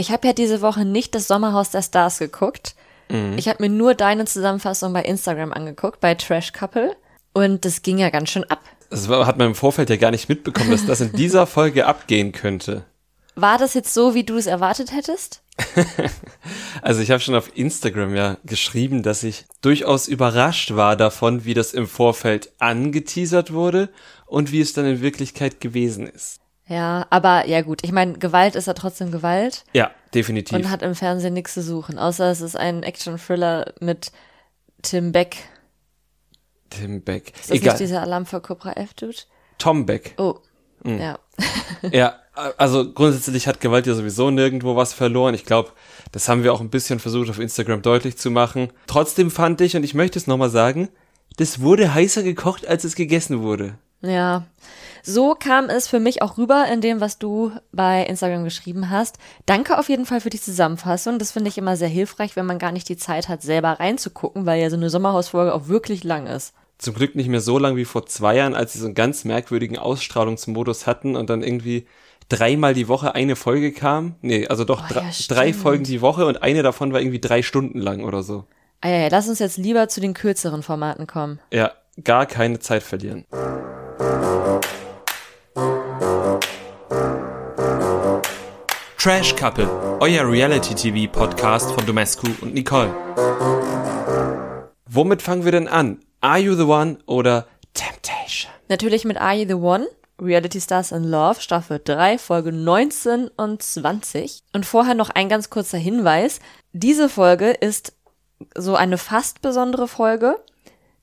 Ich habe ja diese Woche nicht das Sommerhaus der Stars geguckt. Mhm. Ich habe mir nur deine Zusammenfassung bei Instagram angeguckt, bei Trash Couple. Und das ging ja ganz schön ab. Das war- hat man im Vorfeld ja gar nicht mitbekommen, dass das in dieser Folge abgehen könnte. War das jetzt so, wie du es erwartet hättest? Also ich habe schon auf Instagram ja geschrieben, dass ich durchaus überrascht war davon, wie das im Vorfeld angeteasert wurde und wie es dann in Wirklichkeit gewesen ist. Ja, aber ja gut. Ich meine, Gewalt ist ja trotzdem Gewalt Ja, definitiv. und hat im Fernsehen nichts zu suchen. Außer es ist ein Action-Thriller mit Tim Beck. Tim Beck. Ist das Egal. nicht dieser Alarm für Cobra F Dude? Tom Beck. Oh. Ja. Ja, also grundsätzlich hat Gewalt ja sowieso nirgendwo was verloren. Ich glaube, das haben wir auch ein bisschen versucht auf Instagram deutlich zu machen. Trotzdem fand ich, und ich möchte es nochmal sagen, das wurde heißer gekocht, als es gegessen wurde. Ja. So kam es für mich auch rüber in dem, was du bei Instagram geschrieben hast. Danke auf jeden Fall für die Zusammenfassung. Das finde ich immer sehr hilfreich, wenn man gar nicht die Zeit hat, selber reinzugucken, weil ja so eine Sommerhausfolge auch wirklich lang ist. Zum Glück nicht mehr so lang wie vor zwei Jahren, als sie so einen ganz merkwürdigen Ausstrahlungsmodus hatten und dann irgendwie dreimal die Woche eine Folge kam. Nee, also doch Oh, ja, drei. Folgen die Woche und eine davon war irgendwie drei Stunden lang oder so. Ah ja, ja, lass uns jetzt lieber zu den kürzeren Formaten kommen. Ja, gar keine Zeit verlieren. Trash Couple, euer Reality-TV-Podcast von Domescu und Nicole. Womit fangen wir denn an? Are You the One oder Temptation? Natürlich mit Are You the One? Reality Stars in Love, Staffel 3, Folge 19 und 20. Und vorher noch ein ganz kurzer Hinweis. Diese Folge ist so eine fast besondere Folge,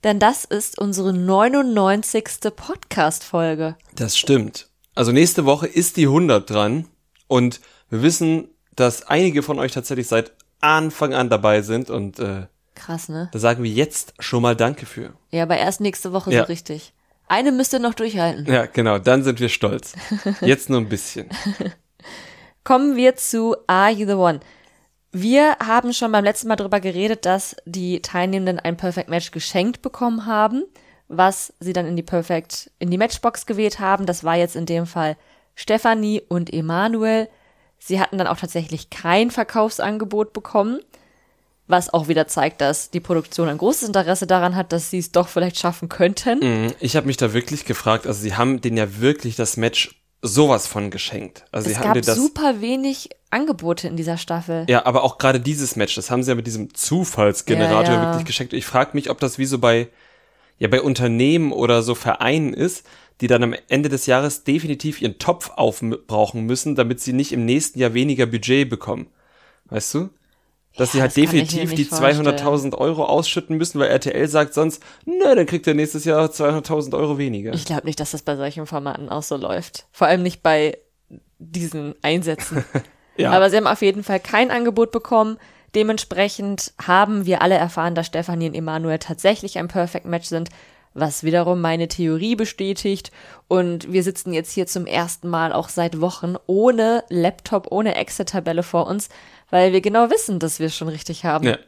denn das ist unsere 99. Podcast-Folge. Das stimmt. Also nächste Woche ist die 100 dran und wir wissen, dass einige von euch tatsächlich seit Anfang an dabei sind und äh, Krass, ne? da sagen wir jetzt schon mal Danke für. Ja, aber erst nächste Woche Ja. so richtig. Eine müsst ihr noch durchhalten. Ja, genau, dann sind wir stolz. Jetzt nur ein bisschen. Kommen wir zu Are You the One? Wir haben schon beim letzten Mal darüber geredet, dass die Teilnehmenden ein Perfect Match geschenkt bekommen haben, was sie dann in die Perfect, in die Matchbox gewählt haben. Das war jetzt in dem Fall Stefanie und Emanuel. Sie hatten dann auch tatsächlich kein Verkaufsangebot bekommen, was auch wieder zeigt, dass die Produktion ein großes Interesse daran hat, dass sie es doch vielleicht schaffen könnten. Mhm, Ich habe mich da wirklich gefragt, also sie haben denen ja wirklich das Match sowas von geschenkt. Also sie Es haben gab das super wenig Angebote in dieser Staffel. Ja, aber auch gerade dieses Match, das haben sie ja mit diesem Zufallsgenerator Ja, ja. wirklich geschenkt. Ich frage mich, ob das wie so bei, ja, bei Unternehmen oder so Vereinen ist, die dann am Ende des Jahres definitiv ihren Topf aufbrauchen müssen, damit sie nicht im nächsten Jahr weniger Budget bekommen. Weißt du? Dass sie Ja, halt das definitiv die nicht vorstellen. 200.000 Euro ausschütten müssen, weil RTL sagt sonst, nö, dann kriegt er nächstes Jahr 200.000 Euro weniger. Ich glaube nicht, dass das bei solchen Formaten auch so läuft. Vor allem nicht bei diesen Einsätzen. Ja. Aber sie haben auf jeden Fall kein Angebot bekommen. Dementsprechend haben wir alle erfahren, dass Stefanie und Emanuel tatsächlich ein Perfect Match sind, was wiederum meine Theorie bestätigt. Und wir sitzen jetzt hier zum ersten Mal auch seit Wochen ohne Laptop, ohne Excel-Tabelle vor uns, weil wir genau wissen, dass wir es schon richtig haben. Ja.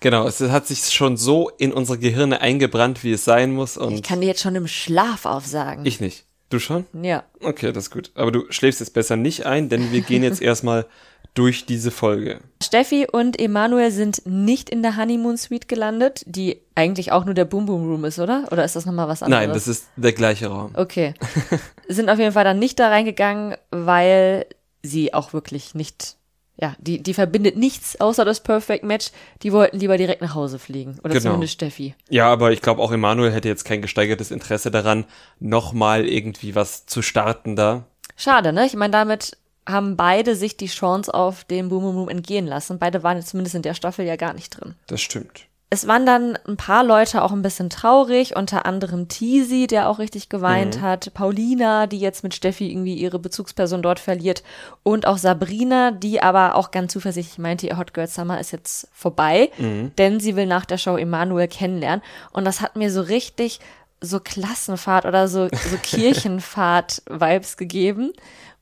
Genau, es hat sich schon so in unsere Gehirne eingebrannt, wie es sein muss und Ich kann dir jetzt schon im Schlaf aufsagen. ich nicht. Du schon? ja. Okay, das ist gut. Aber du schläfst jetzt besser nicht ein, denn wir gehen jetzt erstmal durch diese Folge. Steffi und Emanuel sind nicht in der Honeymoon Suite gelandet, die eigentlich auch nur der Boom Boom Room ist, oder? Oder ist das nochmal was anderes? Nein, das ist der gleiche Raum. Okay. sind auf jeden Fall dann nicht da reingegangen, weil sie auch wirklich nicht, ja, die, die verbindet nichts außer das Perfect Match. Die wollten lieber direkt nach Hause fliegen. Oder Genau. zumindest Steffi. Ja, aber ich glaube auch Emanuel hätte jetzt kein gesteigertes Interesse daran, nochmal irgendwie was zu starten da. Schade, ne? Ich meine, damit haben beide sich die Chance auf den Boom Boom Room entgehen lassen. Beide waren jetzt zumindest in der Staffel ja gar nicht drin. Das stimmt. Es waren dann ein paar Leute auch ein bisschen traurig, unter anderem Teasy, der auch richtig geweint hat, Paulina, die jetzt mit Steffi irgendwie ihre Bezugsperson dort verliert und auch Sabrina, die aber auch ganz zuversichtlich meinte, ihr Hot Girl Summer ist jetzt vorbei, denn sie will nach der Show Emanuel kennenlernen und das hat mir so richtig so Klassenfahrt oder so, so Kirchenfahrt-Vibes gegeben,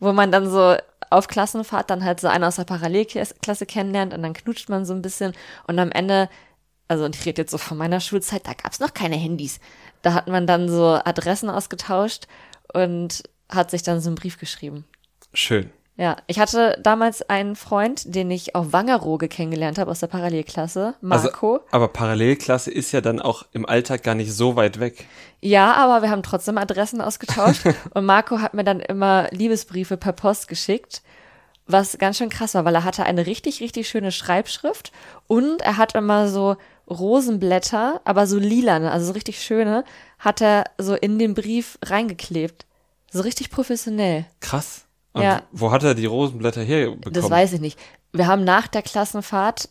wo man dann so auf Klassenfahrt dann halt so einen aus der Parallelklasse kennenlernt und dann knutscht man so ein bisschen und am Ende also und ich rede jetzt so von meiner Schulzeit, da gab's noch keine Handys. Da hat man dann so Adressen ausgetauscht und hat sich dann so einen Brief geschrieben. Schön. Ja, ich hatte damals einen Freund, den ich auf Wangerooge kennengelernt habe aus der Parallelklasse, Marco. Also, aber Parallelklasse ist ja dann auch im Alltag gar nicht so weit weg. Ja, aber wir haben trotzdem Adressen ausgetauscht und Marco hat mir dann immer Liebesbriefe per Post geschickt, was ganz schön krass war, weil er hatte eine richtig, richtig schöne Schreibschrift und er hat immer so Rosenblätter, aber so lilane, also so richtig schöne, hat er so in den Brief reingeklebt. So richtig professionell. Krass. Und Ja. wo hat er die Rosenblätter herbekommen? Das weiß ich nicht. Wir haben nach der Klassenfahrt,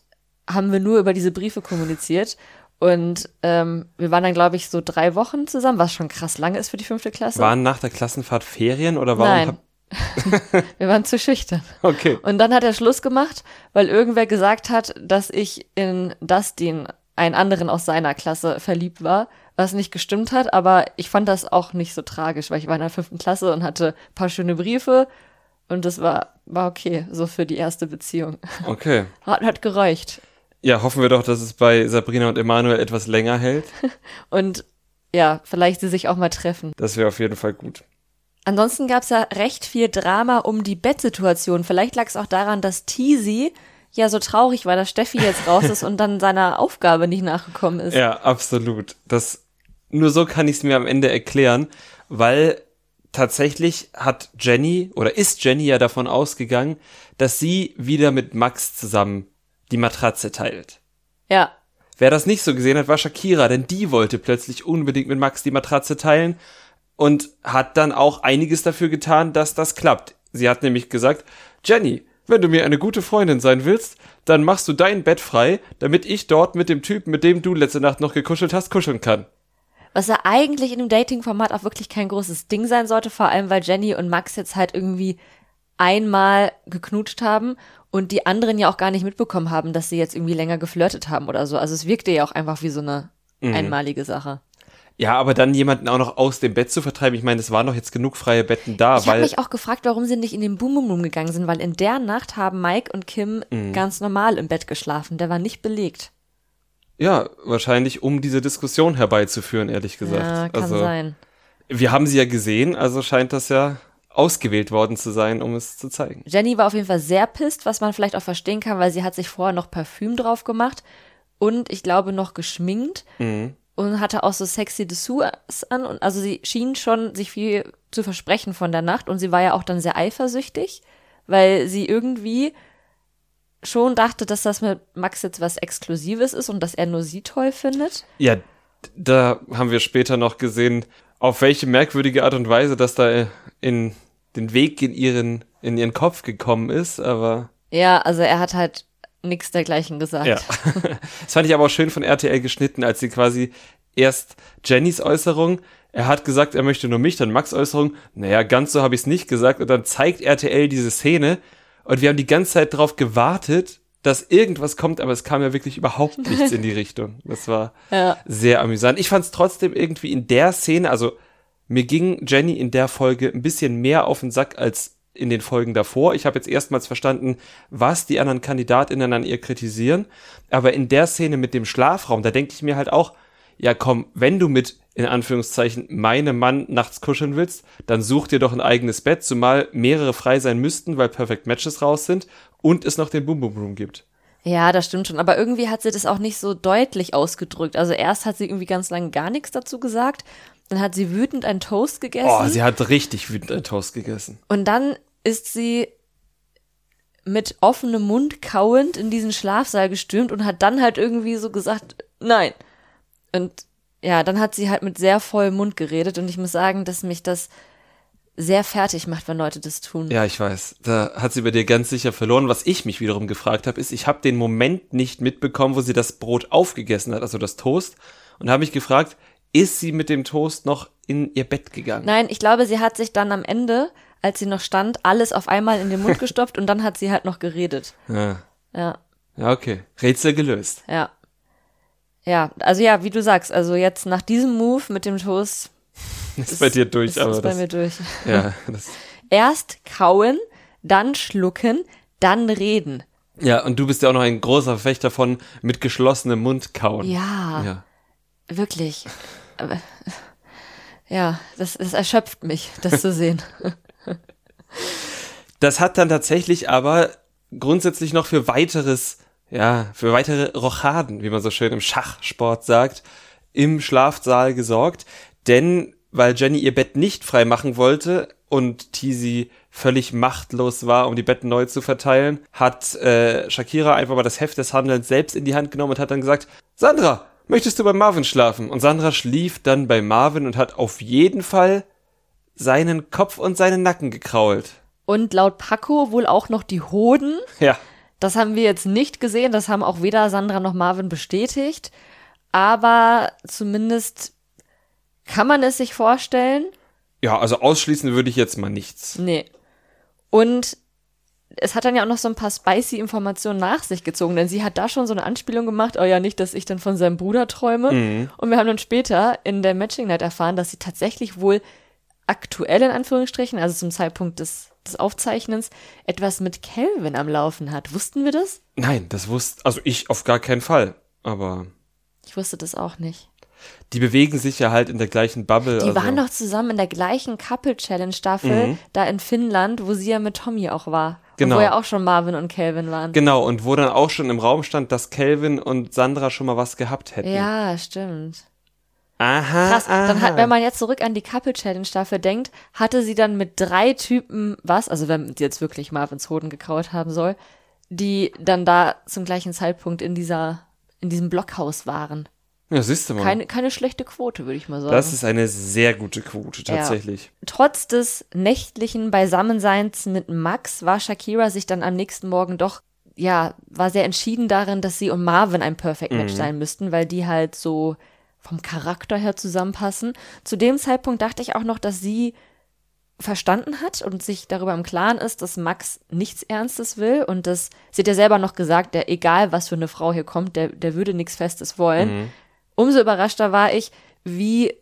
haben wir nur über diese Briefe kommuniziert. Und ähm, wir waren dann, glaube ich, so drei Wochen zusammen, was schon krass lange ist für die fünfte Klasse. Waren nach der Klassenfahrt Ferien oder warum? Nein. wir waren zu schüchtern. Okay. Und dann hat er Schluss gemacht, weil irgendwer gesagt hat, dass ich in Dustin, einen anderen aus seiner Klasse, verliebt war, was nicht gestimmt hat. Aber ich fand das auch nicht so tragisch, weil ich war in der fünften Klasse und hatte ein paar schöne Briefe. Und das war, war okay, so für die erste Beziehung. Okay. Hat, hat gereicht. Ja, hoffen wir doch, dass es bei Sabrina und Emanuel etwas länger hält. Und ja, vielleicht sie sich auch mal treffen. Das wäre auf jeden Fall gut. Ansonsten gab es ja recht viel Drama um die Bettsituation. Vielleicht lag es auch daran, dass Teasy ja so traurig war, dass Steffi jetzt raus ist und dann seiner Aufgabe nicht nachgekommen ist. Ja, absolut. Das, nur so kann ich es mir am Ende erklären, weil tatsächlich hat Jenny oder ist Jenny ja davon ausgegangen, dass sie wieder mit Max zusammen die Matratze teilt. Ja, Wer das nicht so gesehen hat, war Shakira, denn die wollte plötzlich unbedingt mit Max die Matratze teilen und hat dann auch einiges dafür getan, dass das klappt. Sie hat nämlich gesagt, Jenny, wenn du mir eine gute Freundin sein willst, dann machst du dein Bett frei, damit ich dort mit dem Typen, mit dem du letzte Nacht noch gekuschelt hast, kuscheln kann. Was ja eigentlich in dem Dating-Format auch wirklich kein großes Ding sein sollte, vor allem weil Jenny und Max jetzt halt irgendwie einmal geknutscht haben und die anderen ja auch gar nicht mitbekommen haben, dass sie jetzt irgendwie länger geflirtet haben oder so. Also es wirkte ja auch einfach wie so eine einmalige Sache. Ja, aber dann jemanden auch noch aus dem Bett zu vertreiben, ich meine, es waren doch jetzt genug freie Betten da, Ich habe mich auch gefragt, warum sie nicht in den Boom Boom Room gegangen sind, weil in der Nacht haben Mike und Kim Mhm. ganz normal im Bett geschlafen. Der war nicht belegt. Ja, wahrscheinlich um diese Diskussion herbeizuführen, ehrlich gesagt. Ja, kann also, sein. Wir haben sie ja gesehen, also scheint das ja ausgewählt worden zu sein, um es zu zeigen. Jenny war auf jeden Fall sehr pisst, was man vielleicht auch verstehen kann, weil sie hat sich vorher noch Parfüm drauf gemacht und ich glaube noch geschminkt Mhm. und hatte auch so sexy Dessous an und also sie schien schon sich viel zu versprechen von der Nacht und sie war ja auch dann sehr eifersüchtig, weil sie irgendwie schon dachte, dass das mit Max jetzt was Exklusives ist und dass er nur sie toll findet. Ja, da haben wir später noch gesehen, auf welche merkwürdige Art und Weise das da in den Weg in ihren, in ihren Kopf gekommen ist, aber Ja, also er hat halt nichts dergleichen gesagt. ja. das fand ich aber auch schön von RTL geschnitten, als sie quasi erst Jennys Äußerung, er hat gesagt, er möchte nur mich, dann Max Äußerung, naja, ganz so habe ich es nicht gesagt und dann zeigt RTL diese Szene und wir haben die ganze Zeit darauf gewartet, dass irgendwas kommt, aber es kam ja wirklich überhaupt nichts in die Richtung. Das war Ja. sehr amüsant. Ich fand es trotzdem irgendwie in der Szene, also mir ging Jenny in der Folge ein bisschen mehr auf den Sack als in den Folgen davor. Ich habe jetzt erstmals verstanden, was die anderen Kandidatinnen an ihr kritisieren. Aber in der Szene mit dem Schlafraum, da denke ich mir halt auch, ja komm, wenn du mit, in Anführungszeichen, meinem Mann nachts kuscheln willst, dann such dir doch ein eigenes Bett, zumal mehrere frei sein müssten, weil Perfect Matches raus sind und es noch den Boom Boom Room gibt. Ja, das stimmt schon. Aber irgendwie hat sie das auch nicht so deutlich ausgedrückt. Also erst hat sie irgendwie ganz lange gar nichts dazu gesagt. Dann hat sie wütend einen Toast gegessen. Oh, sie hat richtig wütend einen Toast gegessen. und dann ist sie mit offenem Mund kauend in diesen Schlafsaal gestürmt und hat dann halt irgendwie so gesagt, nein. Und ja, dann hat sie halt mit sehr vollem Mund geredet und ich muss sagen, dass mich das sehr fertig macht, wenn Leute das tun. Ja, ich weiß. Da hat sie bei dir ganz sicher verloren. Was ich mich wiederum gefragt habe, ist, ich habe den Moment nicht mitbekommen, wo sie das Brot aufgegessen hat, also das Toast, und habe mich gefragt, ist sie mit dem Toast noch in ihr Bett gegangen? Nein, ich glaube, sie hat sich dann am Ende, als sie noch stand, alles auf einmal in den Mund gestopft und dann hat sie halt noch geredet. Ja. Ja, ja, okay. Rätsel gelöst. ja. Ja, also ja, wie du sagst, also jetzt nach diesem Move mit dem Toast Ist, bei dir durch, ist, aber ist bei das, mir durch. ja, das, Erst kauen, dann schlucken, dann reden. ja, und du bist ja auch noch ein großer Verfechter von mit geschlossenem Mund kauen. Ja, Ja. wirklich. Aber, ja, das, das erschöpft mich, das zu sehen. Das hat dann tatsächlich aber grundsätzlich noch für weiteres, ja, für weitere Rochaden, wie man so schön im Schachsport sagt, im Schlafsaal gesorgt. Denn weil Jenny ihr Bett nicht frei machen wollte und Tizi völlig machtlos war, um die Betten neu zu verteilen, hat äh, Shakira einfach mal das Heft des Handelns selbst in die Hand genommen und hat dann gesagt, Sandra, möchtest du bei Marvin schlafen? Und Sandra schlief dann bei Marvin und hat auf jeden Fall seinen Kopf und seinen Nacken gekrault. Und laut Paco wohl auch noch die Hoden. Ja. Das haben wir jetzt nicht gesehen, das haben auch weder Sandra noch Marvin bestätigt. Aber zumindest kann man es sich vorstellen. Ja, also ausschließen würde ich jetzt mal nichts. Nee. Und es hat dann ja auch noch so ein paar spicy Informationen nach sich gezogen, denn sie hat da schon so eine Anspielung gemacht, oh ja, nicht, dass ich dann von seinem Bruder träume. Mhm. Und wir haben dann später in der Matching Night erfahren, dass sie tatsächlich wohl aktuell in Anführungsstrichen, also zum Zeitpunkt des, des Aufzeichnens, etwas mit Calvin am Laufen hat. Wussten wir das? Nein, das wusste, also ich auf gar keinen Fall. Aber Ich wusste das auch nicht. die bewegen sich ja halt in der gleichen Bubble. Die also. waren doch zusammen in der gleichen Couple Challenge Staffel Mhm. da in Finnland, wo sie ja mit Tommy auch war. Genau. Und wo ja auch schon Marvin und Calvin waren. Genau, und wo dann auch schon im Raum stand, dass Calvin und Sandra schon mal was gehabt hätten. ja, stimmt. Aha. Krass. Dann aha. hat, wenn man jetzt zurück an die Couple Challenge Staffel denkt, hatte sie dann mit drei Typen was, also wenn sie jetzt wirklich Marvins Hoden gekraut haben soll, die dann da zum gleichen Zeitpunkt in dieser, in diesem Blockhaus waren. Ja, siehst du mal. Keine, keine schlechte Quote, würde ich mal sagen. das ist eine sehr gute Quote, Ja. tatsächlich. Trotz des nächtlichen Beisammenseins mit Max war Shakira sich dann am nächsten Morgen doch, ja, war sehr entschieden darin, dass sie und Marvin ein Perfect Match sein müssten, weil die halt so vom Charakter her zusammenpassen. Zu dem Zeitpunkt dachte ich auch noch, dass sie verstanden hat und sich darüber im Klaren ist, dass Max nichts Ernstes will und dass sie hat ja selber noch gesagt, der egal was für eine Frau hier kommt, der, der würde nichts Festes wollen. Umso überraschter war ich, wie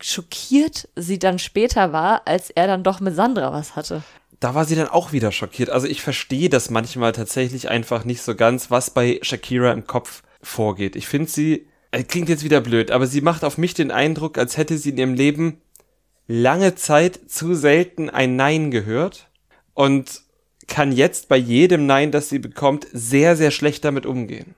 schockiert sie dann später war, als er dann doch mit Sandra was hatte. Da war sie dann auch wieder schockiert. Also ich verstehe das manchmal tatsächlich einfach nicht so ganz, was bei Shakira im Kopf vorgeht. Ich finde sie, klingt jetzt wieder blöd, aber sie macht auf mich den Eindruck, als hätte sie in ihrem Leben lange Zeit zu selten ein Nein gehört und kann jetzt bei jedem Nein, das sie bekommt, sehr, sehr schlecht damit umgehen.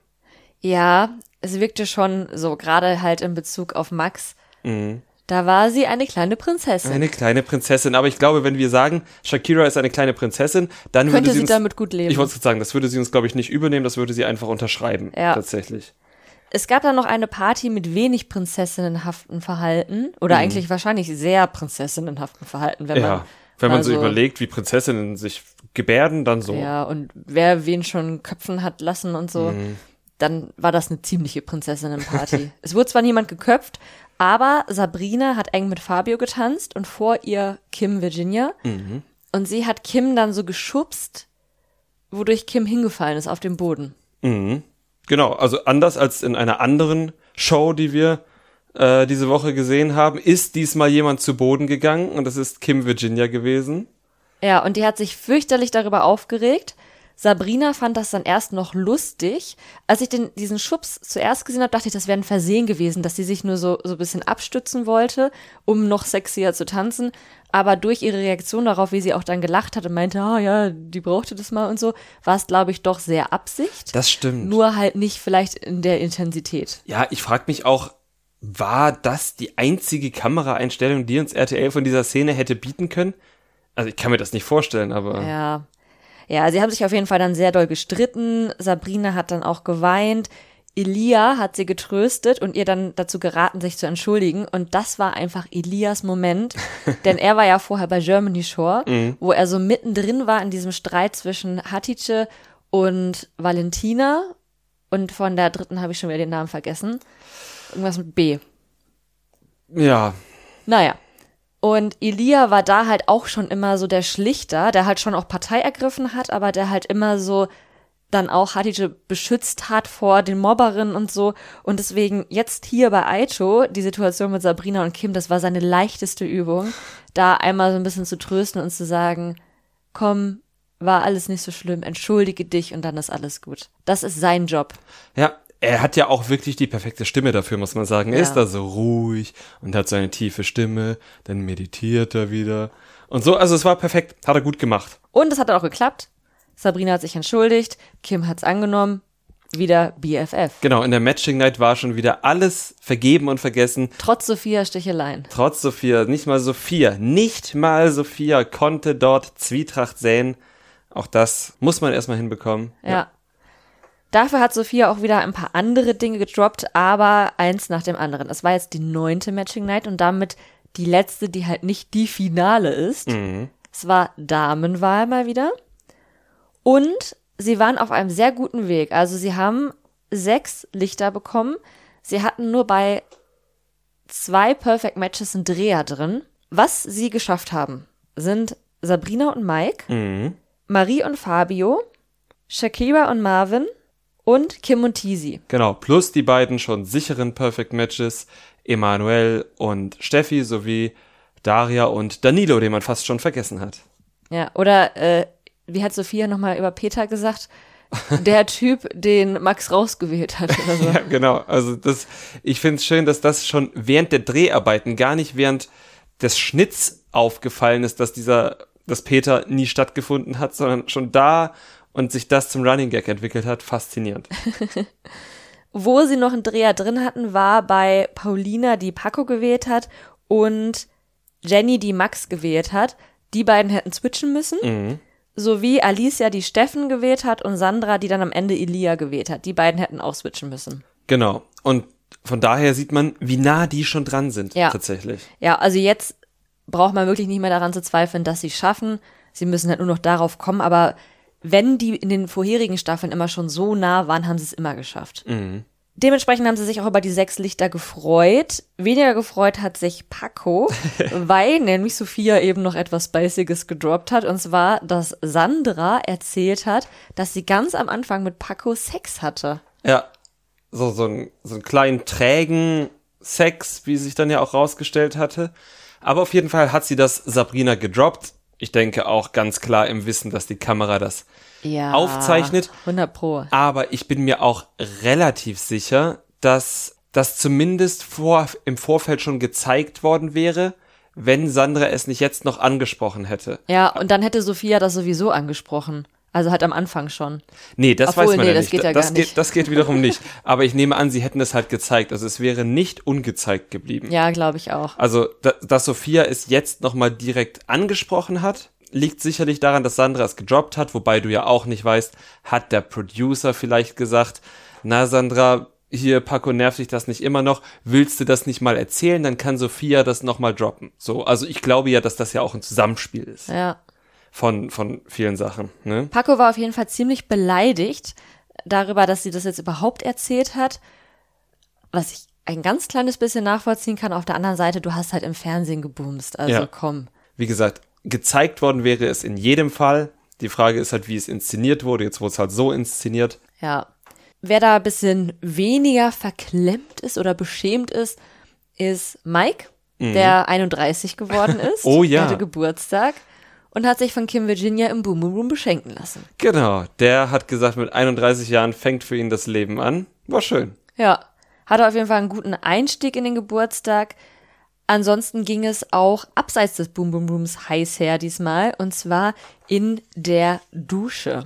Ja, es wirkte schon so, gerade halt in Bezug auf Max. Mhm. Da war sie eine kleine Prinzessin. Eine kleine Prinzessin. Aber ich glaube, wenn wir sagen, Shakira ist eine kleine Prinzessin, dann Könnte würde sie sie uns, damit gut leben. Ich wollte sagen, das würde sie uns, glaube ich, nicht übernehmen, das würde sie einfach unterschreiben. Ja. Tatsächlich. Es gab dann noch eine Party mit wenig prinzessinnenhaften Verhalten. Oder eigentlich wahrscheinlich sehr prinzessinnenhaften Verhalten, wenn man. Mhm. Ja. Wenn man mal so überlegt, wie Prinzessinnen sich gebärden, dann so. Ja, und wer wen schon köpfen hat lassen und so, Mhm. dann war das eine ziemliche Prinzessinnenparty. es wurde zwar niemand geköpft, aber Sabrina hat eng mit Fabio getanzt und vor ihr Kim Virginia. Mhm. Und sie hat Kim dann so geschubst, wodurch Kim hingefallen ist auf dem Boden. Mhm. Genau, also anders als in einer anderen Show, die wir äh, diese Woche gesehen haben, ist diesmal jemand zu Boden gegangen und das ist Kim Virginia gewesen. Ja, und die hat sich fürchterlich darüber aufgeregt. Sabrina fand das dann erst noch lustig. Als ich den, diesen Schubs zuerst gesehen habe, dachte ich, das wäre ein Versehen gewesen, dass sie sich nur so, so ein bisschen abstützen wollte, um noch sexier zu tanzen. Aber durch ihre Reaktion darauf, wie sie auch dann gelacht hat und meinte, ah ja, die brauchte das mal und so, war es, glaube ich, doch sehr Absicht. Das stimmt. Nur halt nicht vielleicht in der Intensität. Ja, ich frage mich auch, war das die einzige Kameraeinstellung, die uns RTL von dieser Szene hätte bieten können? Also ich kann mir das nicht vorstellen, aber Ja. Ja, sie haben sich auf jeden Fall dann sehr doll gestritten. Sabrina hat dann auch geweint. Elia hat sie getröstet und ihr dann dazu geraten, sich zu entschuldigen. Und das war einfach Elias Moment. denn er war ja vorher bei Germany Shore, wo er so mittendrin war in diesem Streit zwischen Hatice und Valentina. Und von der dritten habe ich schon wieder den Namen vergessen. Irgendwas mit B. ja, Naja. Und Elia war da halt auch schon immer so der Schlichter, der halt schon auch Partei ergriffen hat, aber der halt immer so dann auch Hatice beschützt hat vor den Mobberinnen und so. Und deswegen jetzt hier bei Aito, die Situation mit Sabrina und Kim, das war seine leichteste Übung, da einmal so ein bisschen zu trösten und zu sagen, komm, war alles nicht so schlimm, entschuldige dich und dann ist alles gut. Das ist sein Job. ja, er hat ja auch wirklich die perfekte Stimme dafür, muss man sagen. Er Ja. ist da so ruhig und hat seine tiefe Stimme, dann meditiert er wieder Und so, also es war perfekt, hat er gut gemacht. Und es hat auch geklappt. Sabrina hat sich entschuldigt, Kim hat's angenommen, wieder BFF. Genau, in der Matching Night war schon wieder alles vergeben und vergessen. Trotz Sophia Sticheleien. Trotz Sophia, nicht mal Sophia, nicht mal Sophia konnte dort Zwietracht säen. Auch das muss man erstmal hinbekommen. Ja. ja. Dafür hat Sophia auch wieder ein paar andere Dinge gedroppt, aber eins nach dem anderen. Es war jetzt die neunte Matching Night und damit die letzte, die halt nicht die Finale ist. Mhm. Es war Damenwahl mal wieder. Und sie waren auf einem sehr guten Weg. Also sie haben sechs Lichter bekommen. Sie hatten nur bei zwei Perfect Matches einen Dreher drin. Was sie geschafft haben, sind Sabrina und Mike, mhm. Marie und Fabio, Shakira und Marvin und Kim und Teasy. Genau, plus die beiden schon sicheren Perfect Matches, Emanuel und Steffi sowie Daria und Danilo, den man fast schon vergessen hat. Ja, oder äh, wie hat Sophia nochmal über Peter gesagt? Der Typ, den Max rausgewählt hat oder so. ja, genau. Also das, ich finde es schön, dass das schon während der Dreharbeiten, gar nicht während des Schnitts aufgefallen ist, dass dieser, dass Peter nie stattgefunden hat, sondern schon da und sich das zum Running Gag entwickelt hat. Faszinierend. Wo sie noch einen Dreher drin hatten, war bei Paulina, die Paco gewählt hat und Jenny, die Max gewählt hat. Die beiden hätten switchen müssen. Mhm sowie Alicia, die Steffen gewählt hat und Sandra, die dann am Ende Elia gewählt hat. Die beiden hätten auch switchen müssen. Genau. Und von daher sieht man, wie nah die schon dran sind, ja. tatsächlich. Ja, also jetzt braucht man wirklich nicht mehr daran zu zweifeln, dass sie schaffen. Sie müssen halt nur noch darauf kommen, aber wenn die in den vorherigen Staffeln immer schon so nah waren, haben sie es immer geschafft. Mhm. Dementsprechend haben sie sich auch über die sechs Lichter gefreut. Weniger gefreut hat sich Paco, weil nämlich Sophia eben noch etwas Basiges gedroppt hat. Und zwar, dass Sandra erzählt hat, dass sie ganz am Anfang mit Paco Sex hatte. Ja, so, so, ein, so einen kleinen trägen Sex, wie sich dann ja auch rausgestellt hatte. Aber auf jeden Fall hat sie das Sabrina gedroppt. Ich denke auch ganz klar im Wissen, dass die Kamera das ja, aufzeichnet. 100 Pro. Aber ich bin mir auch relativ sicher, dass das zumindest vor, im Vorfeld schon gezeigt worden wäre, wenn Sandra es nicht jetzt noch angesprochen hätte. Ja, und dann hätte Sophia das sowieso angesprochen. Also halt am Anfang schon. Nee, das Obwohl, weiß man nee, ja das nicht. Geht ja das, geht, nicht. das geht wiederum nicht. Aber ich nehme an, sie hätten es halt gezeigt. Also es wäre nicht ungezeigt geblieben. Ja, glaube ich auch. Also, da, dass Sophia es jetzt nochmal direkt angesprochen hat, liegt sicherlich daran, dass Sandra es gedroppt hat, wobei du ja auch nicht weißt, hat der Producer vielleicht gesagt, na Sandra, hier Paco nervt dich das nicht immer noch, willst du das nicht mal erzählen, dann kann Sophia das nochmal droppen. So, also ich glaube ja, dass das ja auch ein Zusammenspiel ist. Ja. Von, von vielen Sachen. Ne? Paco war auf jeden Fall ziemlich beleidigt darüber, dass sie das jetzt überhaupt erzählt hat, was ich ein ganz kleines bisschen nachvollziehen kann. Auf der anderen Seite, du hast halt im Fernsehen gebumst, also ja. komm. Wie gesagt, gezeigt worden wäre es in jedem Fall. Die Frage ist halt, wie es inszeniert wurde. Jetzt wurde es halt so inszeniert. Ja. Wer da ein bisschen weniger verklemmt ist oder beschämt ist, ist Mike, mhm. der 31 geworden ist. oh ja. Der hatte Geburtstag und hat sich von Kim Virginia im Boom Boom Boom beschenken lassen. Genau. Der hat gesagt, mit 31 Jahren fängt für ihn das Leben an. War schön. Ja. Hatte auf jeden Fall einen guten Einstieg in den Geburtstag. Ansonsten ging es auch abseits des Boom Boom Booms heiß her diesmal und zwar in der Dusche.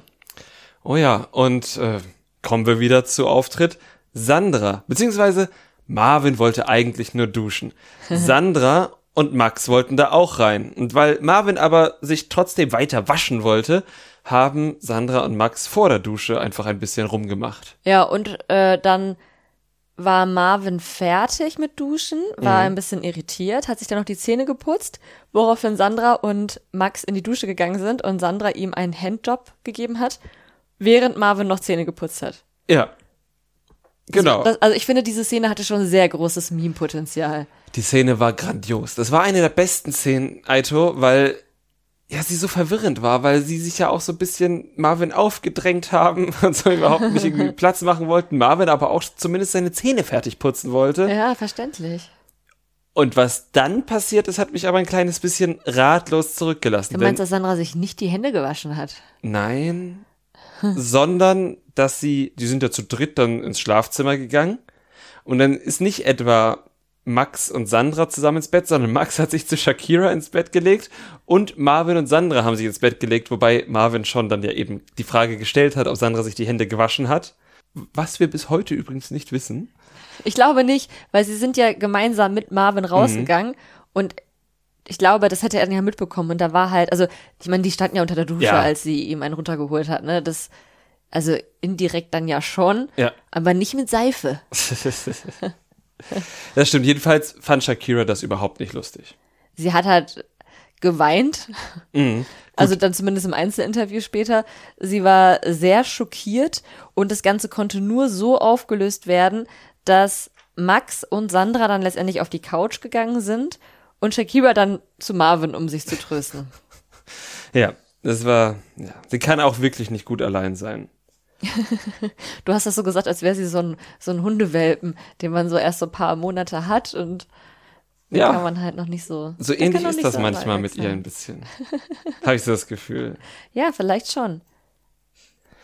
Oh ja, und äh, kommen wir wieder zu Auftritt. Sandra, beziehungsweise Marvin wollte eigentlich nur duschen. Sandra und Max wollten da auch rein. Und weil Marvin aber sich trotzdem weiter waschen wollte, haben Sandra und Max vor der Dusche einfach ein bisschen rumgemacht. Ja, und äh, dann war Marvin fertig mit Duschen, war mhm. ein bisschen irritiert, hat sich dann noch die Zähne geputzt, woraufhin Sandra und Max in die Dusche gegangen sind und Sandra ihm einen Handjob gegeben hat, während Marvin noch Zähne geputzt hat. Ja. Genau. Also, das, also ich finde, diese Szene hatte schon sehr großes Meme-Potenzial. Die Szene war grandios. Das war eine der besten Szenen, Aito, weil ja, sie so verwirrend war, weil sie sich ja auch so ein bisschen Marvin aufgedrängt haben und so überhaupt nicht irgendwie Platz machen wollten. Marvin aber auch zumindest seine Zähne fertig putzen wollte. Ja, verständlich. Und was dann passiert ist, hat mich aber ein kleines bisschen ratlos zurückgelassen. Du meinst, dass Sandra sich nicht die Hände gewaschen hat? Nein, sondern dass sie, die sind ja zu dritt dann ins Schlafzimmer gegangen und dann ist nicht etwa Max und Sandra zusammen ins Bett, sondern Max hat sich zu Shakira ins Bett gelegt und Marvin und Sandra haben sich ins Bett gelegt, wobei Marvin schon dann ja eben die Frage gestellt hat, ob Sandra sich die Hände gewaschen hat. Was wir bis heute übrigens nicht wissen. Ich glaube nicht, weil sie sind ja gemeinsam mit Marvin rausgegangen mhm. und ich glaube, das hätte er ja mitbekommen und da war halt, also ich meine, die standen ja unter der Dusche, ja. als sie ihm einen runtergeholt hat, ne? Das also indirekt dann ja schon, ja. aber nicht mit Seife. das stimmt. Jedenfalls fand Shakira das überhaupt nicht lustig. Sie hat halt geweint. Mhm, also dann zumindest im Einzelinterview später. Sie war sehr schockiert und das Ganze konnte nur so aufgelöst werden, dass Max und Sandra dann letztendlich auf die Couch gegangen sind und Shakira dann zu Marvin, um sich zu trösten. Ja, das war, ja, sie kann auch wirklich nicht gut allein sein. du hast das so gesagt, als wäre sie so ein, so ein Hundewelpen, den man so erst so ein paar Monate hat und ja. kann man halt noch nicht so. So ähnlich ist das so manchmal mit ihr ein bisschen. Habe ich so das Gefühl. Ja, vielleicht schon.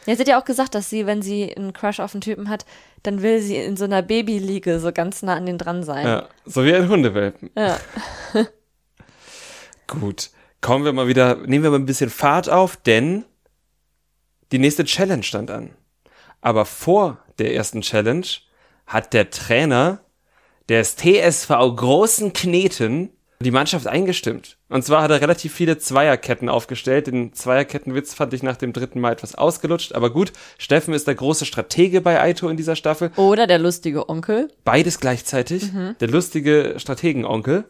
Ja, sie hat ja auch gesagt, dass sie, wenn sie einen Crush auf einen Typen hat, dann will sie in so einer Babyliege so ganz nah an den dran sein. Ja, so wie ein Hundewelpen. Ja. Gut. Kommen wir mal wieder, nehmen wir mal ein bisschen Fahrt auf, denn die nächste Challenge stand an. Aber vor der ersten Challenge hat der Trainer des TSV Großen Kneten die Mannschaft eingestimmt. Und zwar hat er relativ viele Zweierketten aufgestellt. Den Zweierkettenwitz fand ich nach dem dritten Mal etwas ausgelutscht. Aber gut, Steffen ist der große Stratege bei Aito in dieser Staffel. Oder der lustige Onkel. Beides gleichzeitig. Mhm. Der lustige Strategenonkel.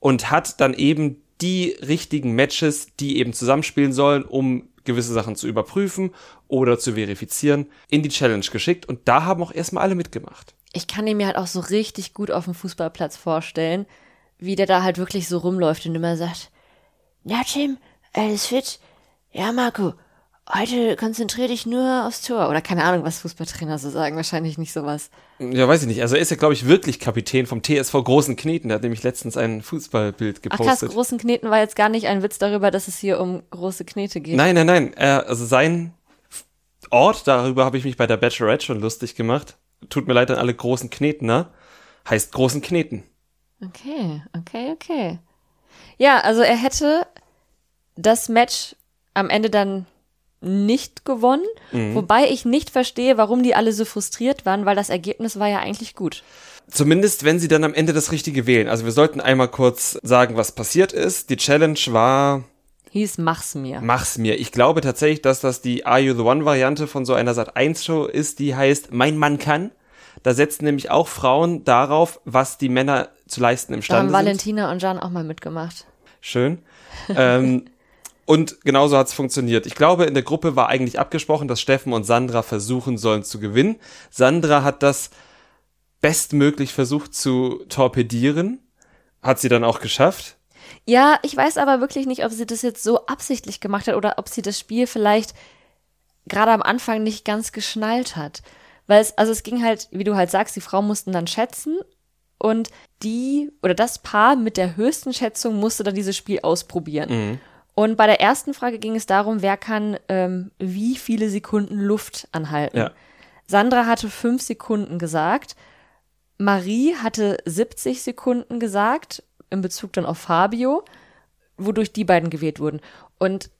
Und hat dann eben die richtigen Matches, die eben zusammenspielen sollen, um gewisse Sachen zu überprüfen oder zu verifizieren, in die Challenge geschickt und da haben auch erstmal alle mitgemacht. Ich kann ihn mir halt auch so richtig gut auf dem Fußballplatz vorstellen, wie der da halt wirklich so rumläuft und immer sagt, ja Tim, alles fit? Ja Marco, heute konzentrier dich nur aufs Tor. Oder keine Ahnung, was Fußballtrainer so sagen. Wahrscheinlich nicht sowas. Ja, weiß ich nicht. Also er ist ja, glaube ich, wirklich Kapitän vom TSV Großen Kneten. Der hat nämlich letztens ein Fußballbild gepostet. Ach krass, Großen Kneten war jetzt gar nicht ein Witz darüber, dass es hier um große Knete geht. Nein, nein, nein. also sein Ort, darüber habe ich mich bei der Bachelorette schon lustig gemacht. Tut mir leid an alle großen Knetner. Heißt Großen Kneten. Okay, okay, okay. Ja, also er hätte das Match am Ende dann nicht gewonnen, mhm. wobei ich nicht verstehe, warum die alle so frustriert waren, weil das Ergebnis war ja eigentlich gut. Zumindest, wenn sie dann am Ende das Richtige wählen. Also wir sollten einmal kurz sagen, was passiert ist. Die Challenge war hieß Mach's mir. Mach's mir. Ich glaube tatsächlich, dass das die Are You the One Variante von so einer Sat 1 Show ist, die heißt Mein Mann kann. Da setzen nämlich auch Frauen darauf, was die Männer zu leisten imstande sind. Da haben Valentina und Jan auch mal mitgemacht. Schön. ähm, Und genauso hat es funktioniert. Ich glaube, in der Gruppe war eigentlich abgesprochen, dass Steffen und Sandra versuchen sollen zu gewinnen. Sandra hat das bestmöglich versucht zu torpedieren. Hat sie dann auch geschafft. Ja, ich weiß aber wirklich nicht, ob sie das jetzt so absichtlich gemacht hat oder ob sie das Spiel vielleicht gerade am Anfang nicht ganz geschnallt hat. Weil es, also es ging halt, wie du halt sagst, die Frauen mussten dann schätzen und die oder das Paar mit der höchsten Schätzung musste dann dieses Spiel ausprobieren. Mhm. Und bei der ersten Frage ging es darum, wer kann ähm, wie viele Sekunden Luft anhalten. Ja. Sandra hatte fünf Sekunden gesagt. Marie hatte 70 Sekunden gesagt, in Bezug dann auf Fabio, wodurch die beiden gewählt wurden. Und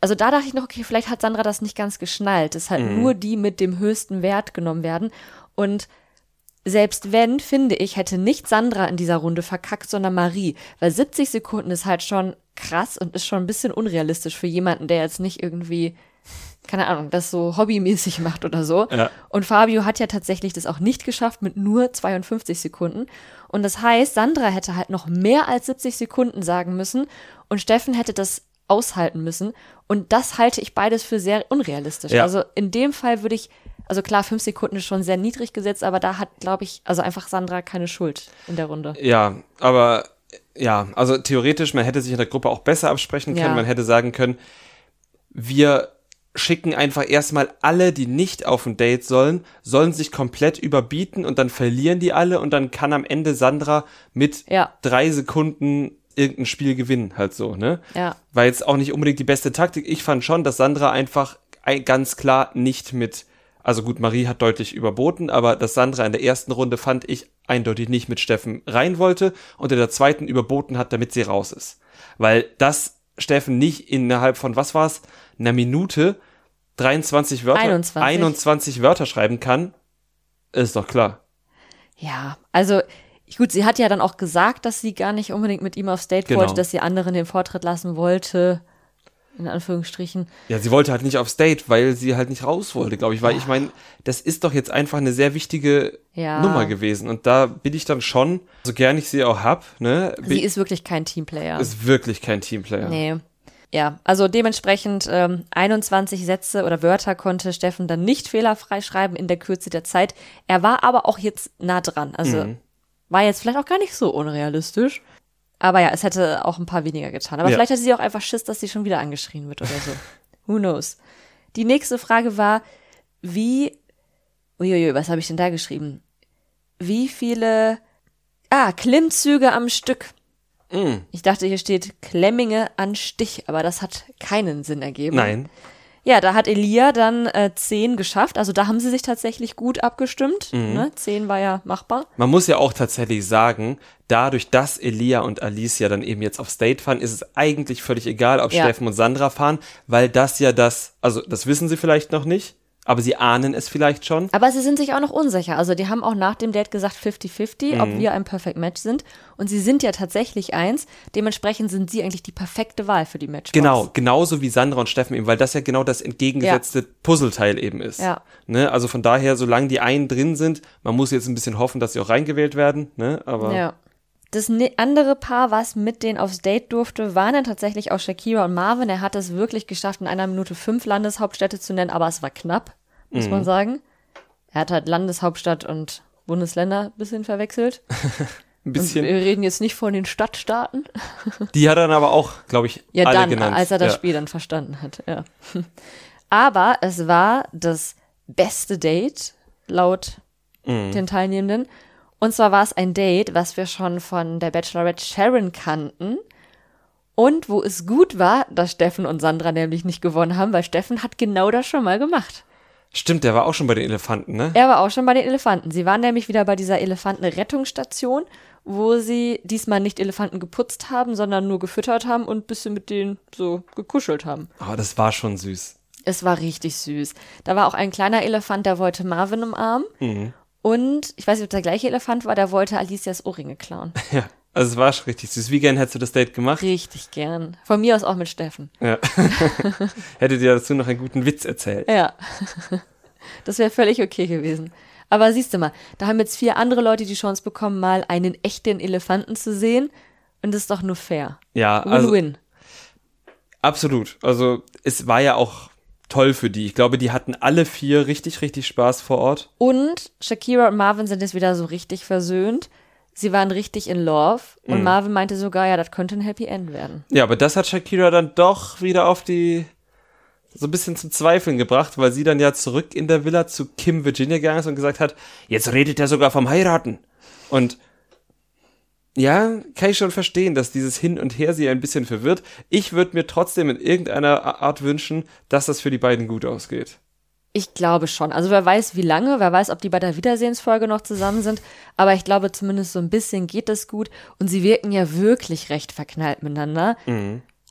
also da dachte ich noch, okay, vielleicht hat Sandra das nicht ganz geschnallt, dass halt mhm. nur die mit dem höchsten Wert genommen werden. Und selbst wenn, finde ich, hätte nicht Sandra in dieser Runde verkackt, sondern Marie. Weil 70 Sekunden ist halt schon krass und ist schon ein bisschen unrealistisch für jemanden, der jetzt nicht irgendwie, keine Ahnung, das so hobbymäßig macht oder so. Ja. Und Fabio hat ja tatsächlich das auch nicht geschafft mit nur 52 Sekunden. Und das heißt, Sandra hätte halt noch mehr als 70 Sekunden sagen müssen und Steffen hätte das aushalten müssen. Und das halte ich beides für sehr unrealistisch. Ja. Also in dem Fall würde ich, also klar, fünf Sekunden ist schon sehr niedrig gesetzt, aber da hat, glaube ich, also einfach Sandra keine Schuld in der Runde. Ja, aber ja, also theoretisch, man hätte sich in der Gruppe auch besser absprechen können. Ja. Man hätte sagen können, wir schicken einfach erstmal alle, die nicht auf ein Date sollen, sollen sich komplett überbieten und dann verlieren die alle und dann kann am Ende Sandra mit ja. drei Sekunden irgendein Spiel gewinnen, halt so, ne? Ja. War jetzt auch nicht unbedingt die beste Taktik. Ich fand schon, dass Sandra einfach ganz klar nicht mit Also gut, Marie hat deutlich überboten, aber dass Sandra in der ersten Runde fand ich eindeutig nicht mit Steffen rein wollte und in der zweiten überboten hat, damit sie raus ist. Weil das Steffen nicht innerhalb von, was war's, einer Minute 23 Wörter, 21. 21 Wörter schreiben kann, ist doch klar. Ja, also gut, sie hat ja dann auch gesagt, dass sie gar nicht unbedingt mit ihm aufs Date Genau. wollte, dass sie anderen den Vortritt lassen wollte. In Anführungsstrichen. Ja, sie wollte halt nicht aufs Date, weil sie halt nicht raus wollte, glaube ich. Weil ich meine, das ist doch jetzt einfach eine sehr wichtige Ja. Nummer gewesen. Und da bin ich dann schon, so gern ich sie auch hab, ne, Sie ist wirklich kein Teamplayer. ist wirklich kein Teamplayer. Nee. Ja, also dementsprechend ähm, 21 Sätze oder Wörter konnte Steffen dann nicht fehlerfrei schreiben in der Kürze der Zeit. Er war aber auch jetzt nah dran. Also Mhm. War jetzt vielleicht auch gar nicht so unrealistisch. Aber ja, es hätte auch ein paar weniger getan. Aber Ja. vielleicht hatte sie auch einfach Schiss, dass sie schon wieder angeschrien wird oder so. Who knows? Die nächste Frage war, wie, uiuiui, was habe ich denn da geschrieben? Wie viele, ah, Klimmzüge am Stück. Mm, Ich dachte, hier steht Klemminge an Stich, aber das hat keinen Sinn ergeben. nein. Ja, da hat Elia dann äh, zehn geschafft. Also da haben sie sich tatsächlich gut abgestimmt. Mhm. Ne? Zehn war ja machbar. Man muss ja auch tatsächlich sagen, dadurch, dass Elia und Alicia dann eben jetzt aufs Date fahren, ist es eigentlich völlig egal, ob Ja. Steffen und Sandra fahren, weil das ja das, also das wissen sie vielleicht noch nicht, aber sie ahnen es vielleicht schon. Aber sie sind sich auch noch unsicher. Also die haben auch nach dem Date gesagt 50-50, Mhm. ob wir ein Perfect Match sind. Und sie sind ja tatsächlich eins. Dementsprechend sind sie eigentlich die perfekte Wahl für die Matchbox. Genau, genauso wie Sandra und Steffen eben, weil das ja genau das entgegengesetzte Puzzleteil eben ist. Ja. Ne? Also von daher, solange die einen drin sind, man muss jetzt ein bisschen hoffen, dass sie auch reingewählt werden, ne? Aber Ja. Das andere Paar, was mit denen aufs Date durfte, waren dann tatsächlich auch Shakira und Marvin. Er hat es wirklich geschafft, in einer Minute fünf Landeshauptstädte zu nennen, aber es war knapp, muss Mhm. man sagen. Er hat halt Landeshauptstadt und Bundesländer ein bisschen verwechselt. ein Und bisschen. wir reden jetzt nicht von den Stadtstaaten. Die hat er dann aber auch, glaube ich, Ja, alle dann, genannt. als er das ja. Spiel dann verstanden hat, ja. Aber es war das beste Date laut Mhm. den Teilnehmenden. Und zwar war es ein Date, was wir schon von der Bachelorette Sharon kannten. Und wo es gut war, dass Steffen und Sandra nämlich nicht gewonnen haben, weil Steffen hat genau das schon mal gemacht. Stimmt, der war auch schon bei den Elefanten, ne? Er war auch schon bei den Elefanten. Sie waren nämlich wieder bei dieser Elefantenrettungsstation, wo sie diesmal nicht Elefanten geputzt haben, sondern nur gefüttert haben und ein bisschen mit denen so gekuschelt haben. Aber das war schon süß. Es war richtig süß. Da war auch ein kleiner Elefant, der wollte Marvin umarmen. Mhm. Und ich weiß nicht, ob der gleiche Elefant war, der wollte Alicias Ohrringe klauen. Ja, also es war schon richtig süß. Wie gern hättest du das Date gemacht? Richtig gern. Von mir aus auch mit Steffen. Ja. Hätte dir dazu noch einen guten Witz erzählt. Ja. Das wäre völlig okay gewesen. Aber siehst du mal, da haben jetzt vier andere Leute die Chance bekommen, mal einen echten Elefanten zu sehen. Und das ist doch nur fair. Ja, also Win-win. absolut. Also es war ja auch toll für die. Ich glaube, die hatten alle vier richtig, richtig Spaß vor Ort. und Shakira und Marvin sind jetzt wieder so richtig versöhnt. Sie waren richtig in Love. Und Mhm. Marvin meinte sogar, ja, das könnte ein Happy End werden. Ja, aber das hat Shakira dann doch wieder auf die so ein bisschen zum Zweifeln gebracht, weil sie dann ja zurück in der Villa zu Kim Virginia gegangen ist und gesagt hat, jetzt redet er sogar vom Heiraten. Und ja, kann ich schon verstehen, dass dieses Hin und Her sie ein bisschen verwirrt. Ich würde mir trotzdem in irgendeiner Art wünschen, dass das für die beiden gut ausgeht. Ich glaube schon. Also wer weiß, wie lange, wer weiß, ob die bei der Wiedersehensfolge noch zusammen sind. Aber ich glaube zumindest so ein bisschen geht das gut. Und sie wirken ja wirklich recht verknallt miteinander.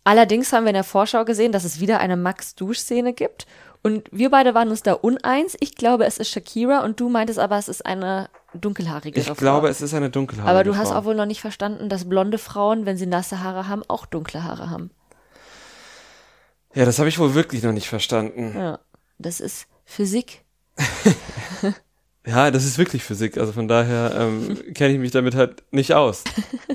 Allerdings haben wir in der Vorschau gesehen, dass es wieder eine Max-Dusch-Szene gibt. Und wir beide waren uns da uneins. Ich glaube, es ist Shakira und du meintest aber, es ist eine dunkelhaarige Ich Frau. glaube, es ist eine dunkelhaarige aber du hast Frau. auch wohl noch nicht verstanden, dass blonde Frauen, wenn sie nasse Haare haben, auch dunkle Haare haben. Ja, das habe ich wohl wirklich noch nicht verstanden. Ja, das ist Physik. Ja, das ist wirklich Physik. Also von daher ähm, kenne ich mich damit halt nicht aus.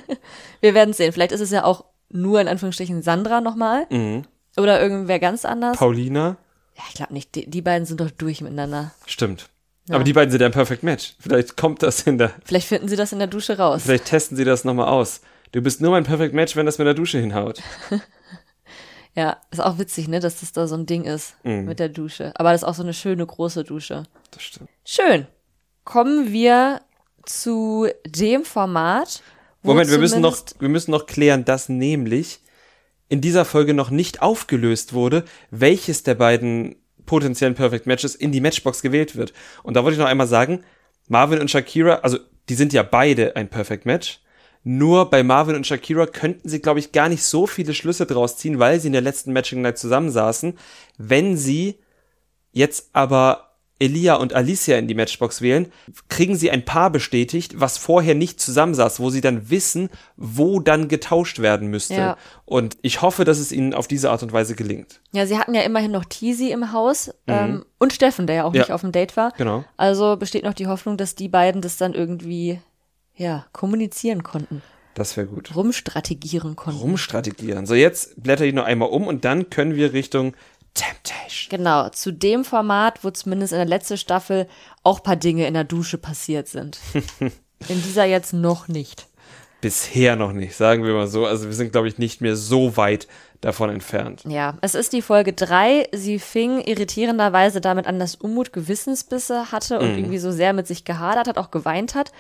Wir werden sehen. Vielleicht ist es ja auch nur in Anführungsstrichen Sandra nochmal. Mhm. Oder irgendwer ganz anders. Paulina, Ja, ich glaube nicht. Die, die beiden sind doch durch miteinander. stimmt. Ja. Aber die beiden sind ja ein Perfect Match. Vielleicht kommt das in der, Vielleicht finden sie das in der Dusche raus. vielleicht testen sie das nochmal aus. Du bist nur mein Perfect Match, wenn das mit der Dusche hinhaut. Ja, ist auch witzig, ne, dass das da so ein Ding ist Mhm. mit der Dusche. Aber das ist auch so eine schöne große Dusche. Das stimmt. Schön. Kommen wir zu dem Format. wo Moment, wir müssen noch, wir müssen noch klären, dass nämlich in dieser Folge noch nicht aufgelöst wurde, welches der beiden potenziellen Perfect Matches in die Matchbox gewählt wird. Und da wollte ich noch einmal sagen, Marvin und Shakira, also die sind ja beide ein Perfect Match. Nur bei Marvin und Shakira könnten sie, glaube ich, gar nicht so viele Schlüsse draus ziehen, weil sie in der letzten Matching Night zusammensaßen. Wenn sie jetzt aber Elia und Alicia in die Matchbox wählen, kriegen sie ein Paar bestätigt, was vorher nicht zusammensaß, wo sie dann wissen, wo dann getauscht werden müsste. Ja. Und ich hoffe, dass es ihnen auf diese Art und Weise gelingt. Ja, sie hatten ja immerhin noch Teasy im Haus ähm, und Steffen, der ja auch Mhm. Ja. nicht auf dem Date war. Genau. Also besteht noch die Hoffnung, dass die beiden das dann irgendwie ja, kommunizieren konnten, Das wäre gut. rumstrategieren konnten. Rumstrategieren. So, jetzt blätter ich noch einmal um und dann können wir Richtung Temptation. Genau, zu dem Format, wo zumindest in der letzten Staffel auch paar Dinge in der Dusche passiert sind. in dieser jetzt noch nicht. Bisher noch nicht, sagen wir mal so. Also wir sind, glaube ich, nicht mehr so weit davon entfernt. Ja, es ist die Folge drei. Sie fing irritierenderweise damit an, dass Umut Gewissensbisse hatte und irgendwie so sehr mit sich gehadert hat, auch geweint hat.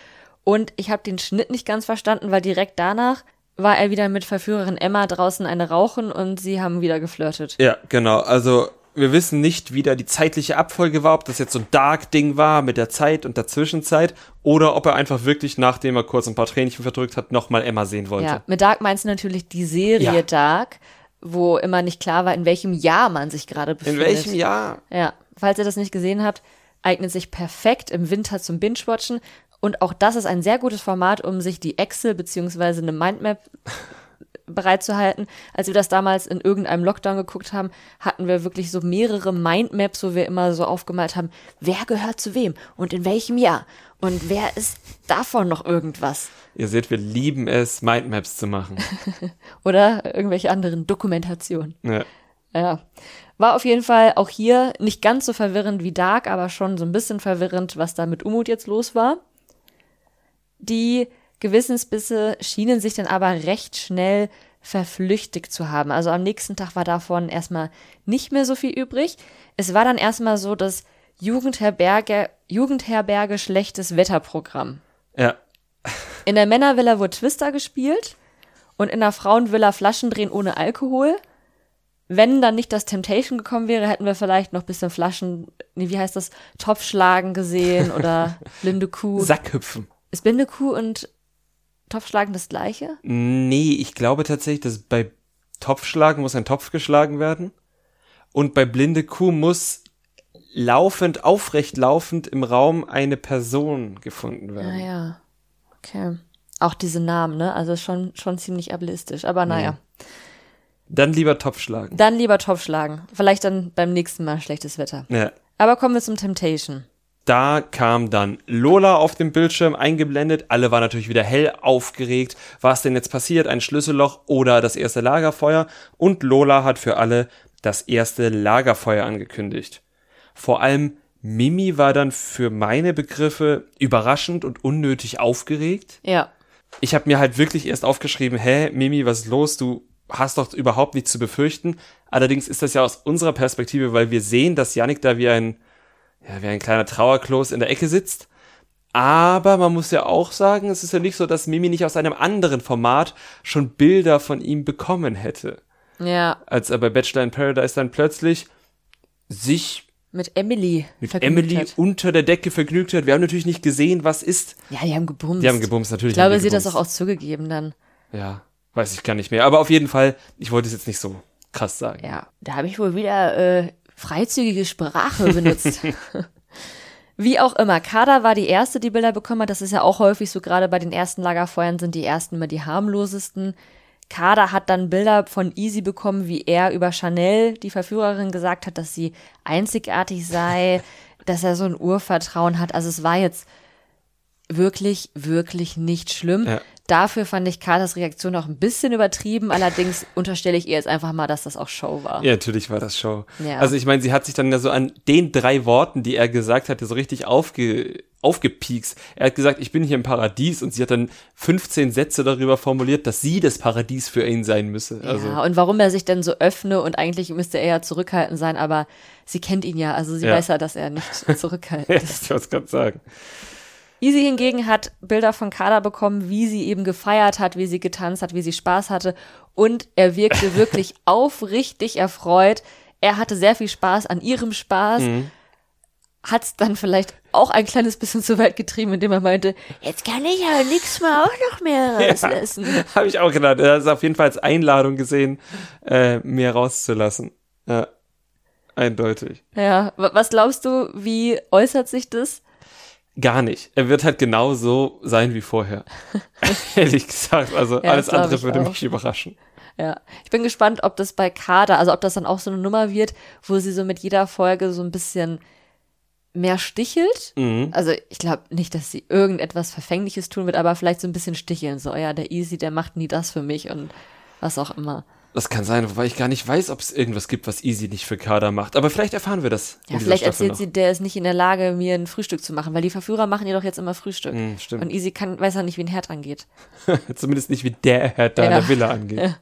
Und ich habe den Schnitt nicht ganz verstanden, weil direkt danach war er wieder mit Verführerin Emma draußen eine rauchen und sie haben wieder geflirtet. Ja, genau. Also wir wissen nicht, wie da die zeitliche Abfolge war, ob das jetzt so ein Dark-Ding war mit der Zeit und der Zwischenzeit oder ob er einfach wirklich, nachdem er kurz ein paar Tränchen verdrückt hat, nochmal Emma sehen wollte. Ja, mit Dark meinst du natürlich die Serie Ja. Dark, wo immer nicht klar war, in welchem Jahr man sich gerade In befindet. welchem Jahr? Ja, falls ihr das nicht gesehen habt, eignet sich perfekt im Winter zum Binge-Watchen. Und auch das ist ein sehr gutes Format, um sich die Excel beziehungsweise eine Mindmap bereitzuhalten. Als wir das damals in irgendeinem Lockdown geguckt haben, hatten wir wirklich so mehrere Mindmaps, wo wir immer so aufgemalt haben, wer gehört zu wem und in welchem Jahr und wer ist davon noch irgendwas Ihr seht, wir lieben es, Mindmaps zu machen. oder irgendwelche anderen Dokumentationen. ja. Ja. War auf jeden Fall auch hier nicht ganz so verwirrend wie Dark, aber schon so ein bisschen verwirrend, was da mit Umut jetzt los war. Die Gewissensbisse schienen sich dann aber recht schnell verflüchtigt zu haben. Also am nächsten Tag war davon erstmal nicht mehr so viel übrig. Es war dann erstmal so das Jugendherberge, Jugendherberge schlechtes Wetterprogramm. ja. In der Männervilla wurde Twister gespielt und in der Frauenvilla Flaschendrehen ohne Alkohol. Wenn dann nicht das Temptation gekommen wäre, hätten wir vielleicht noch ein bisschen Flaschen, nee, wie heißt das, Topfschlagen gesehen oder blinde Kuh. Sackhüpfen. Ist blinde Kuh und Topfschlagen das gleiche? Nee, ich glaube tatsächlich, dass bei Topfschlagen muss ein Topf geschlagen werden. Und bei blinde Kuh muss laufend, aufrecht laufend im Raum eine Person gefunden werden. Naja, okay. Auch diese Namen, ne? Also schon, schon ziemlich ableistisch. Aber naja. Dann lieber Topfschlagen. Dann lieber Topfschlagen. Vielleicht dann beim nächsten Mal schlechtes Wetter. Ja. Aber kommen wir zum Temptation. Da kam dann Lola auf dem Bildschirm eingeblendet. Alle waren natürlich wieder hell aufgeregt. Was denn jetzt passiert? Ein Schlüsselloch oder das erste Lagerfeuer? Und Lola hat für alle das erste Lagerfeuer angekündigt. Vor allem Mimi war dann für meine Begriffe überraschend und unnötig aufgeregt. Ja. Ich habe mir halt wirklich erst aufgeschrieben, hä, Mimi, was ist los? Du hast doch überhaupt nichts zu befürchten. Allerdings ist das ja aus unserer Perspektive, weil wir sehen, dass Yannick da wie ein, ja, wie ein kleiner Trauerklos in der Ecke sitzt. Aber man muss ja auch sagen, es ist ja nicht so, dass Mimi nicht aus einem anderen Format schon Bilder von ihm bekommen hätte. Ja. Als er bei Bachelor in Paradise dann plötzlich sich Mit Emily. mit Emily hat. unter der Decke vergnügt hat. Wir haben natürlich nicht gesehen, was ist. Ja, die haben gebumst. Die haben gebumst, natürlich. Ich glaube, sie hat das auch gebumst. aus zugegeben dann. Ja, weiß ich gar nicht mehr. Aber auf jeden Fall, ich wollte es jetzt nicht so krass sagen. Ja, da habe ich wohl wieder äh, freizügige Sprache benutzt. Wie auch immer, Kada war die erste, die Bilder bekommen hat. Das ist ja auch häufig so, gerade bei den ersten Lagerfeuern sind die ersten immer die harmlosesten. Kada hat dann Bilder von Easy bekommen, wie er über Chanel, die Verführerin, gesagt hat, dass sie einzigartig sei, dass er so ein Urvertrauen hat. Also es war jetzt wirklich, wirklich nicht schlimm. Ja. Dafür fand ich Katas Reaktion auch ein bisschen übertrieben. Allerdings unterstelle ich ihr jetzt einfach mal, dass das auch Show war. Ja, natürlich war das Show. Ja. Also ich meine, sie hat sich dann ja so an den drei Worten, die er gesagt hatte, so richtig aufge, aufgepiekst. Er hat gesagt, ich bin hier im Paradies und sie hat dann 15 Sätze darüber formuliert, dass sie das Paradies für ihn sein müsse. Also, ja, und warum er sich denn so öffne und eigentlich müsste er ja zurückhaltend sein, aber sie kennt ihn ja, also sie Ja. weiß ja, dass er nicht zurückhaltend ja, ist. ich wollte es gerade sagen. Easy hingegen hat Bilder von Kada bekommen, wie sie eben gefeiert hat, wie sie getanzt hat, wie sie Spaß hatte und er wirkte wirklich aufrichtig erfreut. er hatte sehr viel Spaß an ihrem Spaß. Mhm. Hat es dann vielleicht auch ein kleines bisschen zu weit getrieben, indem er meinte, jetzt kann ich ja nichts mehr auch noch mehr rauslassen. Ja, Habe ich auch gedacht. Er ist auf jeden Fall als Einladung gesehen, äh, mehr rauszulassen. Ja, eindeutig. Ja, was glaubst du, wie äußert sich das? Gar nicht. Er wird halt genau so sein wie vorher. Ehrlich gesagt. Also ja, alles andere würde auch. mich überraschen. Ja, ich bin gespannt, ob das bei Kader, also ob das dann auch so eine Nummer wird, wo sie so mit jeder Folge so ein bisschen mehr stichelt. Mhm. Also ich glaube nicht, dass sie irgendetwas Verfängliches tun wird, aber vielleicht so ein bisschen sticheln. So, ja, der Easy, der macht nie das für mich und was auch immer. Das kann sein, wobei ich gar nicht weiß, ob es irgendwas gibt, was Easy nicht für Kader macht. Aber vielleicht erfahren wir das. Ja, vielleicht erzählt noch. sie, der ist nicht in der Lage, mir ein Frühstück zu machen, weil die Verführer machen ihr doch jetzt immer Frühstück. Mm, stimmt. Und Easy kann, weiß ja nicht, wie ein Herd angeht. Zumindest nicht, wie der Herd da in der Villa angeht. Ja.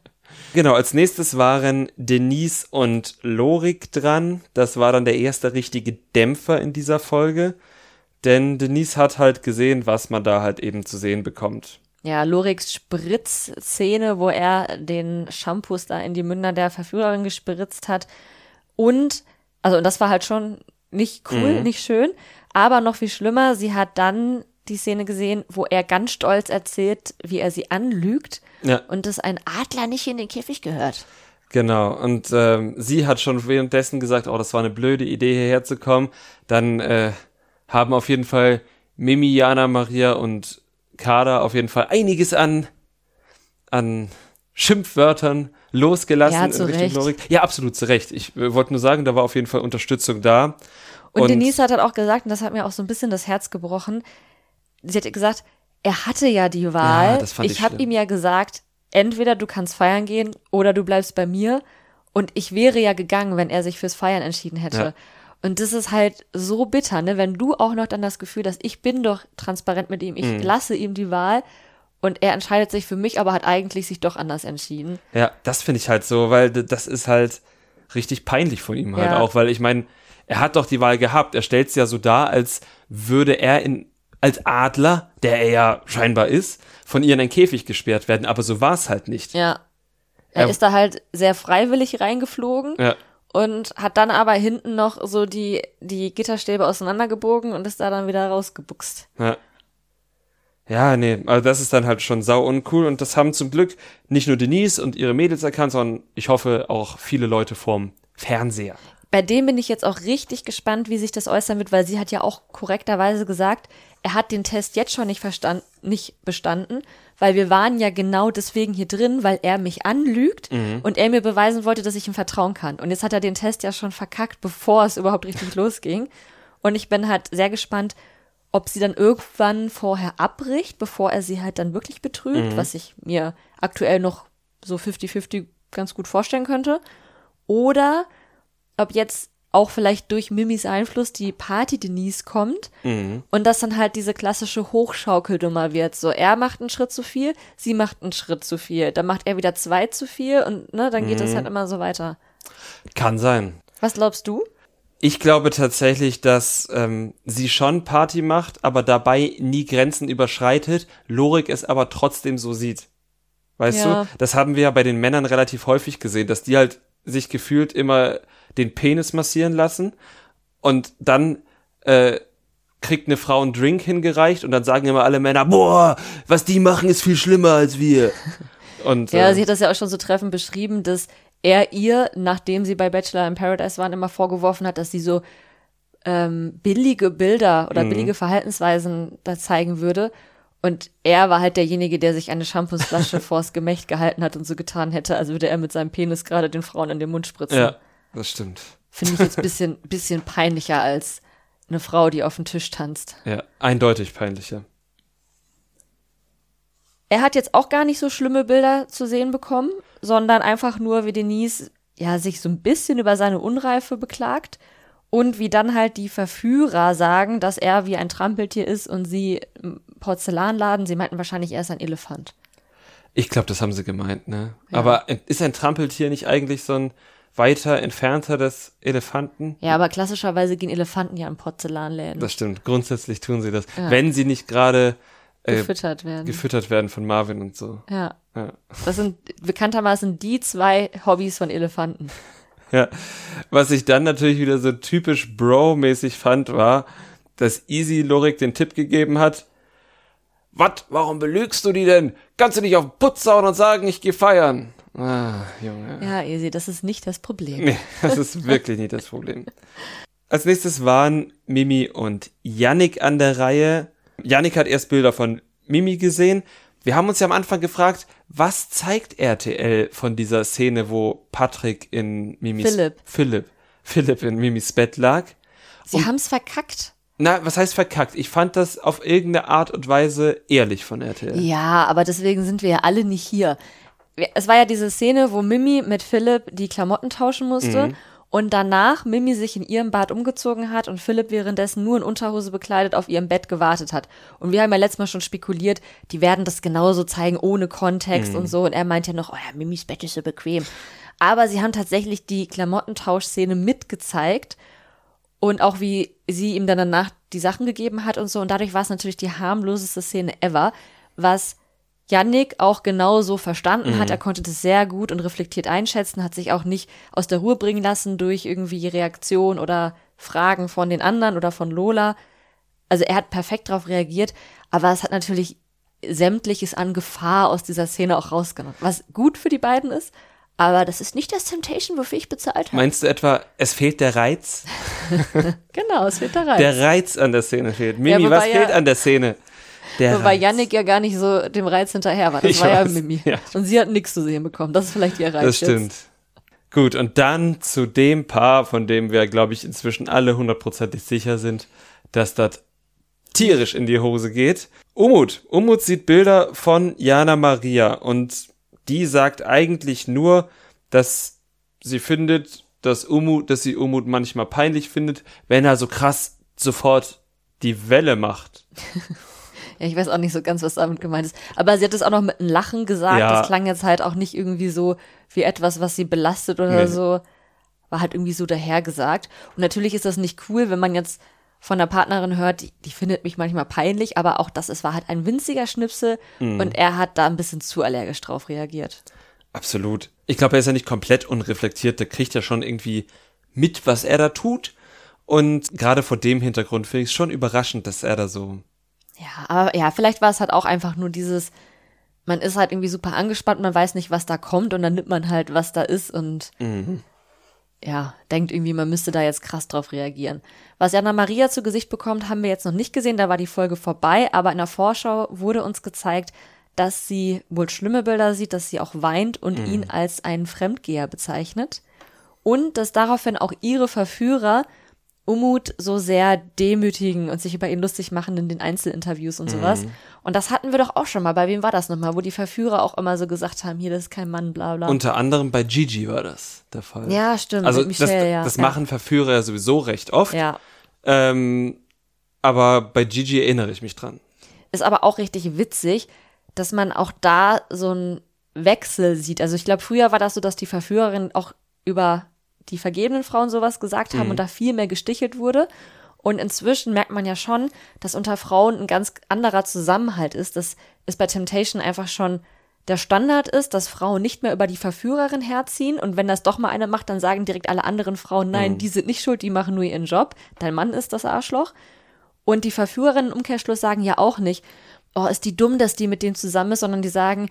Genau, als nächstes waren Denise und Lorik dran. Das war dann der erste richtige Dämpfer in dieser Folge. Denn Denise hat halt gesehen, was man da halt eben zu sehen bekommt. Ja, Loriks Spritzszene, wo er den Shampoos da in die Münder der Verführerin gespritzt hat. Und, also, das war halt schon nicht cool, mhm. nicht schön. Aber noch viel schlimmer, sie hat dann die Szene gesehen, wo er ganz stolz erzählt, wie er sie anlügt ja. und dass ein Adler nicht in den Käfig gehört. Genau, und ähm, sie hat schon währenddessen gesagt, oh, das war eine blöde Idee, hierher zu kommen. Dann äh, haben auf jeden Fall Mimi, Jana, Maria und Kader auf jeden Fall einiges an, an Schimpfwörtern losgelassen ja, in Richtung Lorik. Ja, absolut zu Recht. Ich äh, wollte nur sagen, da war auf jeden Fall Unterstützung da. Und, und Denise hat halt auch gesagt, und das hat mir auch so ein bisschen das Herz gebrochen, sie hat gesagt, er hatte ja die Wahl. Ja, ich ich habe ihm ja gesagt, entweder du kannst feiern gehen oder du bleibst bei mir. Und ich wäre ja gegangen, wenn er sich fürs Feiern entschieden hätte. Ja. Und das ist halt so bitter, ne? Wenn du auch noch dann das Gefühl hast, ich bin doch transparent mit ihm, ich mhm. lasse ihm die Wahl und er entscheidet sich für mich, aber hat eigentlich sich doch anders entschieden. Ja, das finde ich halt so, weil das ist halt richtig peinlich von ihm halt ja. auch, weil ich meine, er hat doch die Wahl gehabt. Er stellt es ja so dar, als würde er in als Adler, der er ja scheinbar ist, von ihr in einen Käfig gesperrt werden, aber so war es halt nicht. Ja. Er, er ist da halt sehr freiwillig reingeflogen ja. Und hat dann aber hinten noch so die, die Gitterstäbe auseinandergebogen und ist da dann wieder rausgebuchst. Ja. Ja, nee, also das ist dann halt schon sau uncool und das haben zum Glück nicht nur Denise und ihre Mädels erkannt, sondern ich hoffe auch viele Leute vorm Fernseher. Bei dem bin ich jetzt auch richtig gespannt, wie sich das äußern wird, weil sie hat ja auch korrekterweise gesagt, er hat den Test jetzt schon nicht verstanden, nicht bestanden, weil wir waren ja genau deswegen hier drin, weil er mich anlügt mhm. und er mir beweisen wollte, dass ich ihm vertrauen kann. Und jetzt hat er den Test ja schon verkackt, bevor es überhaupt richtig losging. Und ich bin halt sehr gespannt, ob sie dann irgendwann vorher abbricht, bevor er sie halt dann wirklich betrügt, mhm. was ich mir aktuell noch so 50-50 ganz gut vorstellen könnte. Oder ob jetzt auch vielleicht durch Mimis Einfluss die Party Denise kommt mhm. und das dann halt diese klassische Hochschaukelnummer wird. So, er macht einen Schritt zu viel, sie macht einen Schritt zu viel, dann macht er wieder zwei zu viel und ne, dann geht mhm. halt immer so weiter. Kann sein. Was glaubst du? Ich glaube tatsächlich, dass ähm, sie schon Party macht, aber dabei nie Grenzen überschreitet, Lorik es aber trotzdem so sieht. Weißt ja. du? Das haben wir ja bei den Männern relativ häufig gesehen, dass die halt sich gefühlt immer den Penis massieren lassen und dann äh, kriegt eine Frau einen Drink hingereicht und dann sagen immer alle Männer, boah, was die machen, ist viel schlimmer als wir. Und, ja, äh, sie hat das ja auch schon so treffend beschrieben, dass er ihr, nachdem sie bei Bachelor in Paradise waren, immer vorgeworfen hat, dass sie so ähm, billige Bilder oder mhm. billige Verhaltensweisen da zeigen würde. Und er war halt derjenige, der sich eine Shampoosflasche vors Gemächt gehalten hat und so getan hätte, als würde er mit seinem Penis gerade den Frauen in den Mund spritzen. Ja. Das stimmt. Finde ich jetzt ein bisschen, bisschen peinlicher als eine Frau, die auf dem Tisch tanzt. Ja, eindeutig peinlicher. Er hat jetzt auch gar nicht so schlimme Bilder zu sehen bekommen, sondern einfach nur, wie Denise ja sich so ein bisschen über seine Unreife beklagt und wie dann halt die Verführer sagen, dass er wie ein Trampeltier ist und sie Porzellanladen, sie meinten wahrscheinlich, er ist ein Elefant. Ich glaube, das haben sie gemeint, ne? Ja. Aber ist ein Trampeltier nicht eigentlich so ein weiter entfernter des Elefanten. Ja, aber klassischerweise gehen Elefanten ja in Porzellanläden. Das stimmt. Grundsätzlich tun sie das. Ja. Wenn sie nicht gerade äh, gefüttert werden. Gefüttert werden von Marvin und so. Ja. ja. Das sind bekanntermaßen die zwei Hobbys von Elefanten. Ja. Was ich dann natürlich wieder so typisch Bro-mäßig fand, war, dass Easy Lorik den Tipp gegeben hat, was, warum belügst du die denn? Kannst du nicht auf den Putz hauen und sagen, ich gehe feiern? Ah, Junge. Ja, Easy, das ist nicht das Problem. Nee, das ist wirklich nicht das Problem. Als nächstes waren Mimi und Yannick an der Reihe. Yannick hat erst Bilder von Mimi gesehen. Wir haben uns ja am Anfang gefragt, was zeigt RTL von dieser Szene, wo Patrick in Mimis Philipp. Philipp, Philipp in Mimis Bett lag. Sie haben's verkackt. Na, was heißt verkackt? Ich fand das auf irgendeine Art und Weise ehrlich von RTL. Ja, aber deswegen sind wir ja alle nicht hier. Es war ja diese Szene, wo Mimi mit Philipp die Klamotten tauschen musste. Mhm. Und danach Mimi sich in ihrem Bad umgezogen hat und Philipp währenddessen nur in Unterhose bekleidet auf ihrem Bett gewartet hat. Und wir haben ja letztes Mal schon spekuliert, die werden das genauso zeigen, ohne Kontext und so. Und er meint ja noch, oh ja, Mimis Bett ist so bequem. Aber sie haben tatsächlich die Klamottentauschszene mitgezeigt und auch wie sie ihm dann danach die Sachen gegeben hat und so. Und dadurch war es natürlich die harmloseste Szene ever, was Yannick auch genauso verstanden hat. Er konnte das sehr gut und reflektiert einschätzen, hat sich auch nicht aus der Ruhe bringen lassen durch irgendwie Reaktion oder Fragen von den anderen oder von Lola. Also er hat perfekt darauf reagiert, aber es hat natürlich sämtliches an Gefahr aus dieser Szene auch rausgenommen. Was gut für die beiden ist, aber das ist nicht das Temptation, wofür ich bezahlt habe. Meinst du etwa, es fehlt der Reiz? Genau, es wird da rein. Der Reiz an der Szene fehlt. Mimi, wobei was ja- fehlt an der Szene? Der Wobei Reiz. Yannick ja gar nicht so dem Reiz hinterher war. Das Ich war ja weiß, Mimi. ja. Und sie hat nichts zu sehen bekommen. Das ist vielleicht ihr Reiz Das stimmt. Gut, und dann zu dem Paar, von dem wir, glaube ich, inzwischen alle hundertprozentig sicher sind, dass das tierisch in die Hose geht. Umut. Umut sieht Bilder von Jana Maria und die sagt eigentlich nur, dass sie findet, dass Umut, dass sie Umut manchmal peinlich findet, wenn er so krass sofort die Welle macht. Ja, ich weiß auch nicht so ganz, was damit gemeint ist. Aber sie hat es auch noch mit einem Lachen gesagt. Ja. Das klang jetzt halt auch nicht irgendwie so wie etwas, was sie belastet oder Nee. so. War halt irgendwie so dahergesagt. Und natürlich ist das nicht cool, wenn man jetzt von der Partnerin hört, die, die findet mich manchmal peinlich, aber auch das, es war halt ein winziger Schnipsel Mhm. und er hat da ein bisschen zu allergisch drauf reagiert. Absolut. Ich glaube, er ist ja nicht komplett unreflektiert. Der kriegt ja schon irgendwie mit, was er da tut. Und gerade vor dem Hintergrund finde ich es schon überraschend, dass er da so. Ja, aber ja, vielleicht war es halt auch einfach nur dieses, man ist halt irgendwie super angespannt, man weiß nicht, was da kommt und dann nimmt man halt, was da ist und ja, denkt irgendwie, man müsste da jetzt krass drauf reagieren. Was Jana Maria zu Gesicht bekommt, haben wir jetzt noch nicht gesehen, da war die Folge vorbei, aber in der Vorschau wurde uns gezeigt, dass sie wohl schlimme Bilder sieht, dass sie auch weint und ihn als einen Fremdgeher bezeichnet. Und dass daraufhin auch ihre Verführer Umut so sehr demütigen und sich über ihn lustig machen in den Einzelinterviews und sowas. Und das hatten wir doch auch schon mal. Bei wem war das nochmal? Wo die Verführer auch immer so gesagt haben, hier, das ist kein Mann, bla bla. Unter anderem bei Gigi war das der Fall. ja, stimmt. Also mit das, Michelle, ja. das machen Verführer ja sowieso recht oft. Ja. Ähm, aber bei Gigi erinnere ich mich dran. Ist aber auch richtig witzig, dass man auch da so einen Wechsel sieht. Also ich glaube, früher war das so, dass die Verführerinnen auch über die vergebenen Frauen sowas gesagt haben und da viel mehr gestichelt wurde. Und inzwischen merkt man ja schon, dass unter Frauen ein ganz anderer Zusammenhalt ist, dass es bei Temptation einfach schon der Standard ist, dass Frauen nicht mehr über die Verführerin herziehen und wenn das doch mal eine macht, dann sagen direkt alle anderen Frauen, nein, die sind nicht schuld, die machen nur ihren Job, dein Mann ist das Arschloch. Und die Verführerinnen im Umkehrschluss sagen ja auch nicht, oh, ist die dumm, dass die mit dem zusammen ist, sondern die sagen,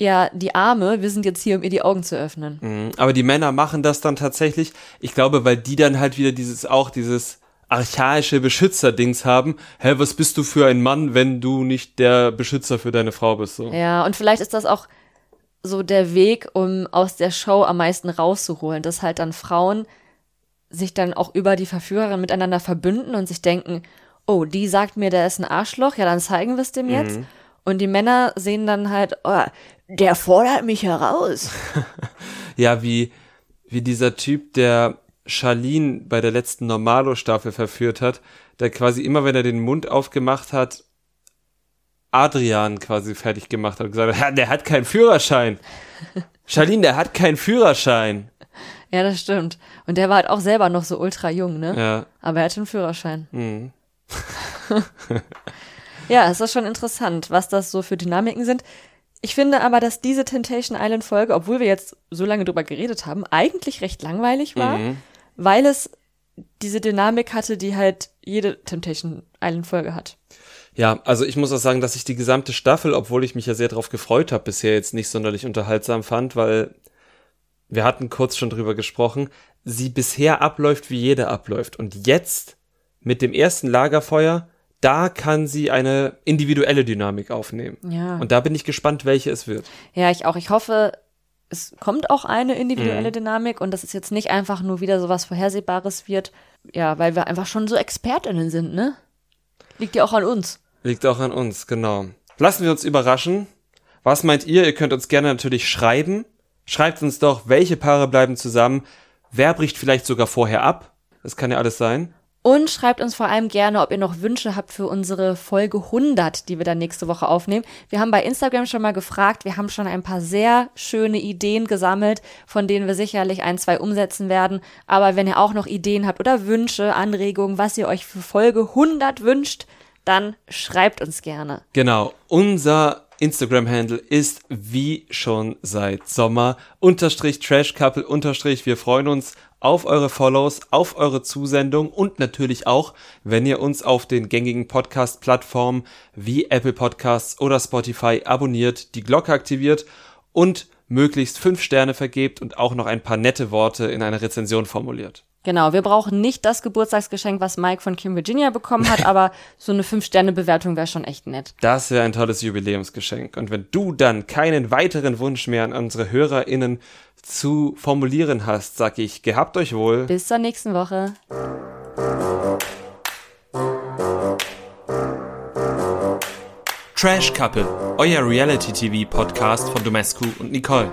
ja, die Arme, wir sind jetzt hier, um ihr die Augen zu öffnen. Mhm. Aber die Männer machen das dann tatsächlich, ich glaube, weil die dann halt wieder dieses, auch dieses archaische Beschützerdings haben. Hä, was bist du für ein Mann, wenn du nicht der Beschützer für deine Frau bist? So. Ja, und vielleicht ist das auch so der Weg, um aus der Show am meisten rauszuholen, dass halt dann Frauen sich dann auch über die Verführerin miteinander verbünden und sich denken, oh, die sagt mir, der ist ein Arschloch, ja, dann zeigen wir es dem jetzt. Und die Männer sehen dann halt, oh, der fordert mich heraus. Ja, wie, wie dieser Typ, der Charlene bei der letzten Normalo-Staffel verführt hat, der quasi immer, wenn er den Mund aufgemacht hat, Adrian quasi fertig gemacht hat und gesagt hat, "Ja, der hat keinen Führerschein. Charlene, der hat keinen Führerschein. Ja, das stimmt. Und der war halt auch selber noch so ultra jung, ne? Ja, Aber er hatte einen Führerschein. mhm. Ja, es ist schon interessant, was das so für Dynamiken sind. Ich finde aber, dass diese Temptation Island Folge, obwohl wir jetzt so lange drüber geredet haben, eigentlich recht langweilig war, Mhm. weil es diese Dynamik hatte, die halt jede Temptation Island Folge hat. Ja, also ich muss auch sagen, dass ich die gesamte Staffel, obwohl ich mich ja sehr darauf gefreut habe, bisher jetzt nicht sonderlich unterhaltsam fand, weil wir hatten kurz schon drüber gesprochen, sie bisher abläuft, wie jeder abläuft. Und jetzt mit dem ersten Lagerfeuer, da kann sie eine individuelle Dynamik aufnehmen. Ja. Und da bin ich gespannt, welche es wird. Ja, ich auch. Ich hoffe, es kommt auch eine individuelle Mhm. Dynamik und dass es jetzt nicht einfach nur wieder so was Vorhersehbares wird. Ja, weil wir einfach schon so ExpertInnen sind, ne? Liegt ja auch an uns. Liegt auch an uns, genau. Lassen wir uns überraschen. Was meint ihr? Ihr könnt uns gerne natürlich schreiben. Schreibt uns doch, welche Paare bleiben zusammen. Wer bricht vielleicht sogar vorher ab? Das kann ja alles sein. Und schreibt uns vor allem gerne, ob ihr noch Wünsche habt für unsere Folge 100, die wir dann nächste Woche aufnehmen. Wir haben bei Instagram schon mal gefragt. Wir haben schon ein paar sehr schöne Ideen gesammelt, von denen wir sicherlich ein, zwei umsetzen werden. Aber wenn ihr auch noch Ideen habt oder Wünsche, Anregungen, was ihr euch für Folge 100 wünscht, dann schreibt uns gerne. Genau. Unser Instagram-Handle ist wie schon seit Sommer unterstrich Trash Couple unterstrich. Wir freuen uns auf eure Follows, auf eure Zusendung und natürlich auch, wenn ihr uns auf den gängigen Podcast-Plattformen wie Apple Podcasts oder Spotify abonniert, die Glocke aktiviert und möglichst fünf Sterne vergebt und auch noch ein paar nette Worte in einer Rezension formuliert. Genau, wir brauchen nicht das Geburtstagsgeschenk, was Mike von Kim Virginia bekommen hat, aber so eine 5-Sterne-Bewertung wäre schon echt nett. Das wäre ein tolles Jubiläumsgeschenk. Und wenn du dann keinen weiteren Wunsch mehr an unsere HörerInnen zu formulieren hast, sag ich, gehabt euch wohl. Bis zur nächsten Woche. Trash Couple, euer Reality-TV-Podcast von Domescu und Nicole.